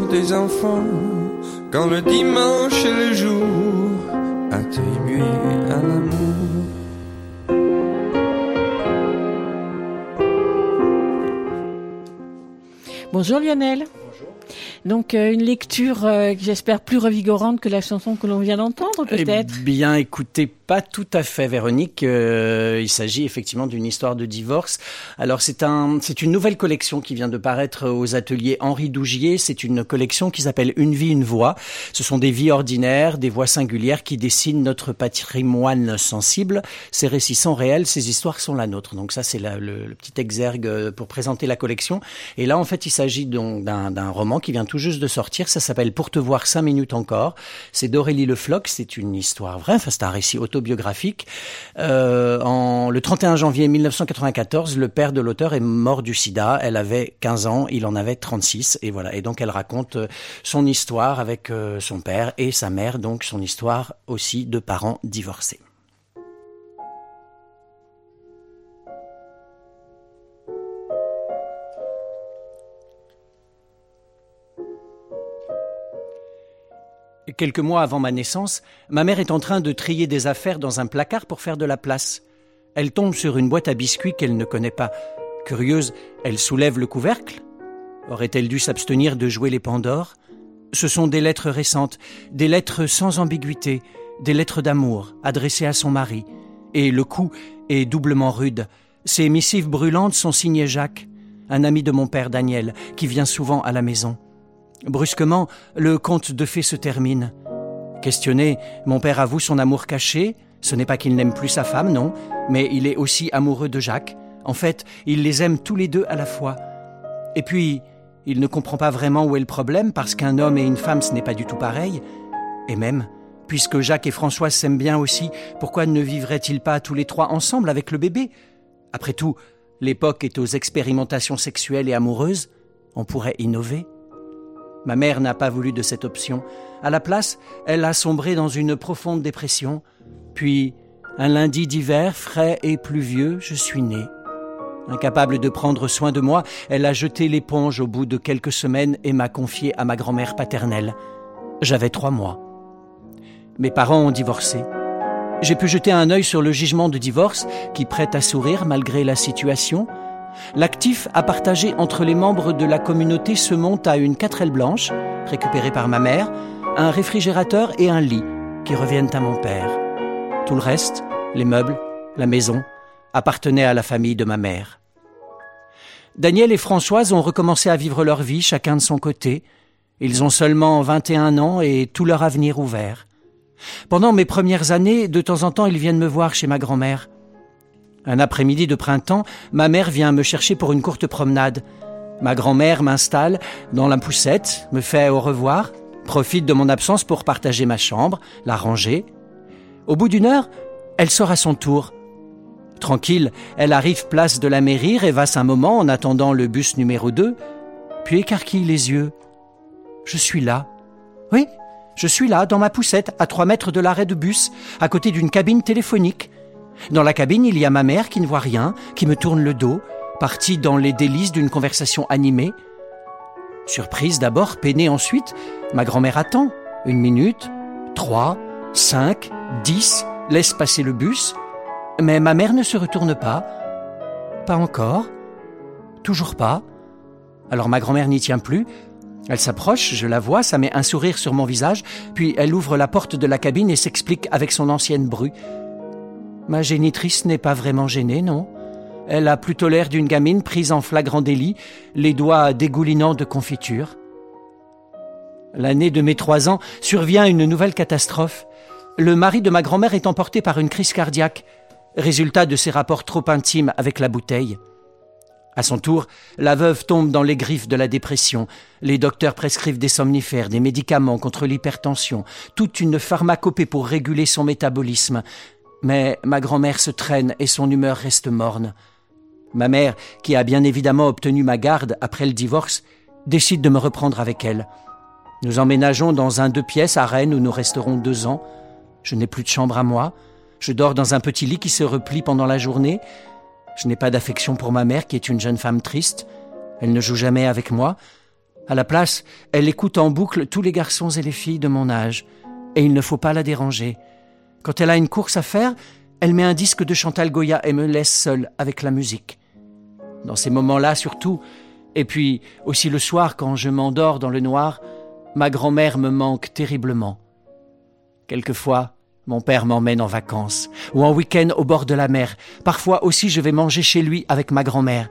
Des enfants, quand le dimanche est le jour attribué à l'amour. Bonjour Lionel. Donc euh, une lecture euh, j'espère plus revigorante que la chanson que l'on vient d'entendre peut-être. Eh bien, écoutez, pas tout à fait, Véronique. Euh, il s'agit effectivement d'une histoire de divorce. Alors, c'est un, c'est une nouvelle collection qui vient de paraître aux ateliers Henri Dougier. C'est une collection qui s'appelle Une vie, une voix. Ce sont des vies ordinaires, des voix singulières qui dessinent notre patrimoine sensible. Ces récits sont réels, ces histoires sont la nôtre. Donc ça, c'est la- le, le petit exergue pour présenter la collection. Et là, en fait, il s'agit donc d'un, d'un roman qui vient tout juste de sortir. Ça s'appelle Pour te voir cinq minutes encore. C'est d'Aurélie Le Floch. C'est une histoire vraie. C'est un récit autobiographique. Euh, en, le 31 janvier 1994, le père de l'auteur est mort du sida. Elle avait 15 ans, il en avait 36. Et voilà. Et donc, elle raconte euh, son histoire avec euh, son père et sa mère. Donc, son histoire aussi de parents divorcés. Quelques mois avant ma naissance, ma mère est en train de trier des affaires dans un placard pour faire de la place. Elle tombe sur une boîte à biscuits qu'elle ne connaît pas. Curieuse, elle soulève le couvercle. Aurait-elle dû s'abstenir de jouer les Pandores? Ce sont des lettres récentes, des lettres sans ambiguïté, des lettres d'amour adressées à son mari. Et le coup est doublement rude. Ces missives brûlantes sont signées Jacques, un ami de mon père Daniel, qui vient souvent à la maison. Brusquement, le conte de fées se termine. Questionné, mon père avoue son amour caché. Ce n'est pas qu'il n'aime plus sa femme, non, mais il est aussi amoureux de Jacques. En fait, il les aime tous les deux à la fois. Et puis, il ne comprend pas vraiment où est le problème, parce qu'un homme et une femme, ce n'est pas du tout pareil. Et même, puisque Jacques et Françoise s'aiment bien aussi, pourquoi ne vivraient-ils pas tous les trois ensemble avec le bébé? Après tout, l'époque est aux expérimentations sexuelles et amoureuses. On pourrait innover. Ma mère n'a pas voulu de cette option. À la place, elle a sombré dans une profonde dépression. Puis, un lundi d'hiver, frais et pluvieux, je suis né. Incapable de prendre soin de moi, elle a jeté l'éponge au bout de quelques semaines et m'a confié à ma grand-mère paternelle. J'avais trois mois. Mes parents ont divorcé. J'ai pu jeter un œil sur le jugement de divorce qui prête à sourire malgré la situation. L'actif à partager entre les membres de la communauté se monte à une quatrelle blanche, récupérée par ma mère, un réfrigérateur et un lit qui reviennent à mon père. Tout le reste, les meubles, la maison, appartenaient à la famille de ma mère. Daniel et Françoise ont recommencé à vivre leur vie chacun de son côté. Ils ont seulement 21 ans et tout leur avenir ouvert. Pendant mes premières années, de temps en temps, ils viennent me voir chez ma grand-mère. Un après-midi de printemps, ma mère vient me chercher pour une courte promenade. Ma grand-mère m'installe dans la poussette, me fait au revoir, profite de mon absence pour partager ma chambre, la ranger. Au bout d'une heure, elle sort à son tour. Tranquille, elle arrive place de la mairie, rêvasse un moment en attendant le bus numéro 2, puis écarquille les yeux. Je suis là. Oui, je suis là, dans ma poussette, à trois mètres de l'arrêt de bus, à côté d'une cabine téléphonique. Dans la cabine, il y a ma mère qui ne voit rien, qui me tourne le dos, partie dans les délices d'une conversation animée. Surprise d'abord, peinée ensuite, ma grand-mère attend. Une minute, trois, cinq, dix, laisse passer le bus. Mais ma mère ne se retourne pas. Pas encore. Toujours pas. Alors ma grand-mère n'y tient plus. Elle s'approche, je la vois, ça met un sourire sur mon visage, puis elle ouvre la porte de la cabine et s'explique avec son ancienne bru. Ma génitrice n'est pas vraiment gênée, non Elle a plutôt l'air d'une gamine prise en flagrant délit, les doigts dégoulinants de confiture. L'année de mes trois ans survient une nouvelle catastrophe. Le mari de ma grand-mère est emporté par une crise cardiaque, résultat de ses rapports trop intimes avec la bouteille. À son tour, la veuve tombe dans les griffes de la dépression. Les docteurs prescrivent des somnifères, des médicaments contre l'hypertension, toute une pharmacopée pour réguler son métabolisme. Mais ma grand-mère se traîne et son humeur reste morne. Ma mère, qui a bien évidemment obtenu ma garde après le divorce, décide de me reprendre avec elle. Nous emménageons dans un deux pièces à Rennes où nous resterons deux ans. Je n'ai plus de chambre à moi. Je dors dans un petit lit qui se replie pendant la journée. Je n'ai pas d'affection pour ma mère qui est une jeune femme triste. Elle ne joue jamais avec moi. À la place, elle écoute en boucle tous les garçons et les filles de mon âge. Et il ne faut pas la déranger. Quand elle a une course à faire, elle met un disque de Chantal Goya et me laisse seule avec la musique. Dans ces moments-là surtout, et puis aussi le soir quand je m'endors dans le noir, ma grand-mère me manque terriblement. Quelquefois, mon père m'emmène en vacances, ou en week-end au bord de la mer. Parfois aussi je vais manger chez lui avec ma grand-mère.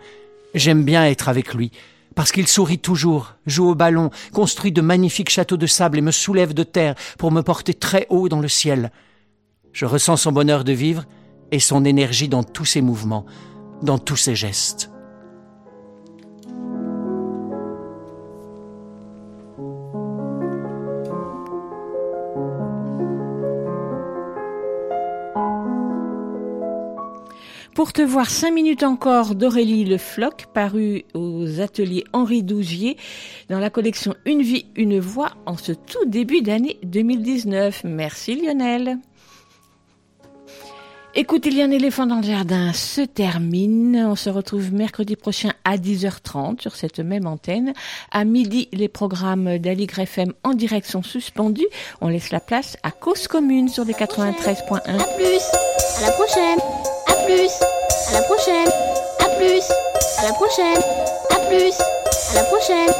J'aime bien être avec lui, parce qu'il sourit toujours, joue au ballon, construit de magnifiques châteaux de sable et me soulève de terre pour me porter très haut dans le ciel. Je ressens son bonheur de vivre et son énergie dans tous ses mouvements, dans tous ses gestes. Pour te voir cinq minutes encore d'Aurélie Le Floch, paru aux ateliers Henri Dougier dans la collection Une vie, une voix en ce tout début d'année 2019. Merci Lionel. Écoute, il y a un éléphant dans le jardin se termine. On se retrouve mercredi prochain à 10h30 sur cette même antenne. À midi, les programmes d'Aligre FM en direction suspendus. On laisse la place à Cause Commune sur les 93.1. À plus, à la prochaine. À plus, à la prochaine. À plus, à la prochaine. À plus, à la prochaine.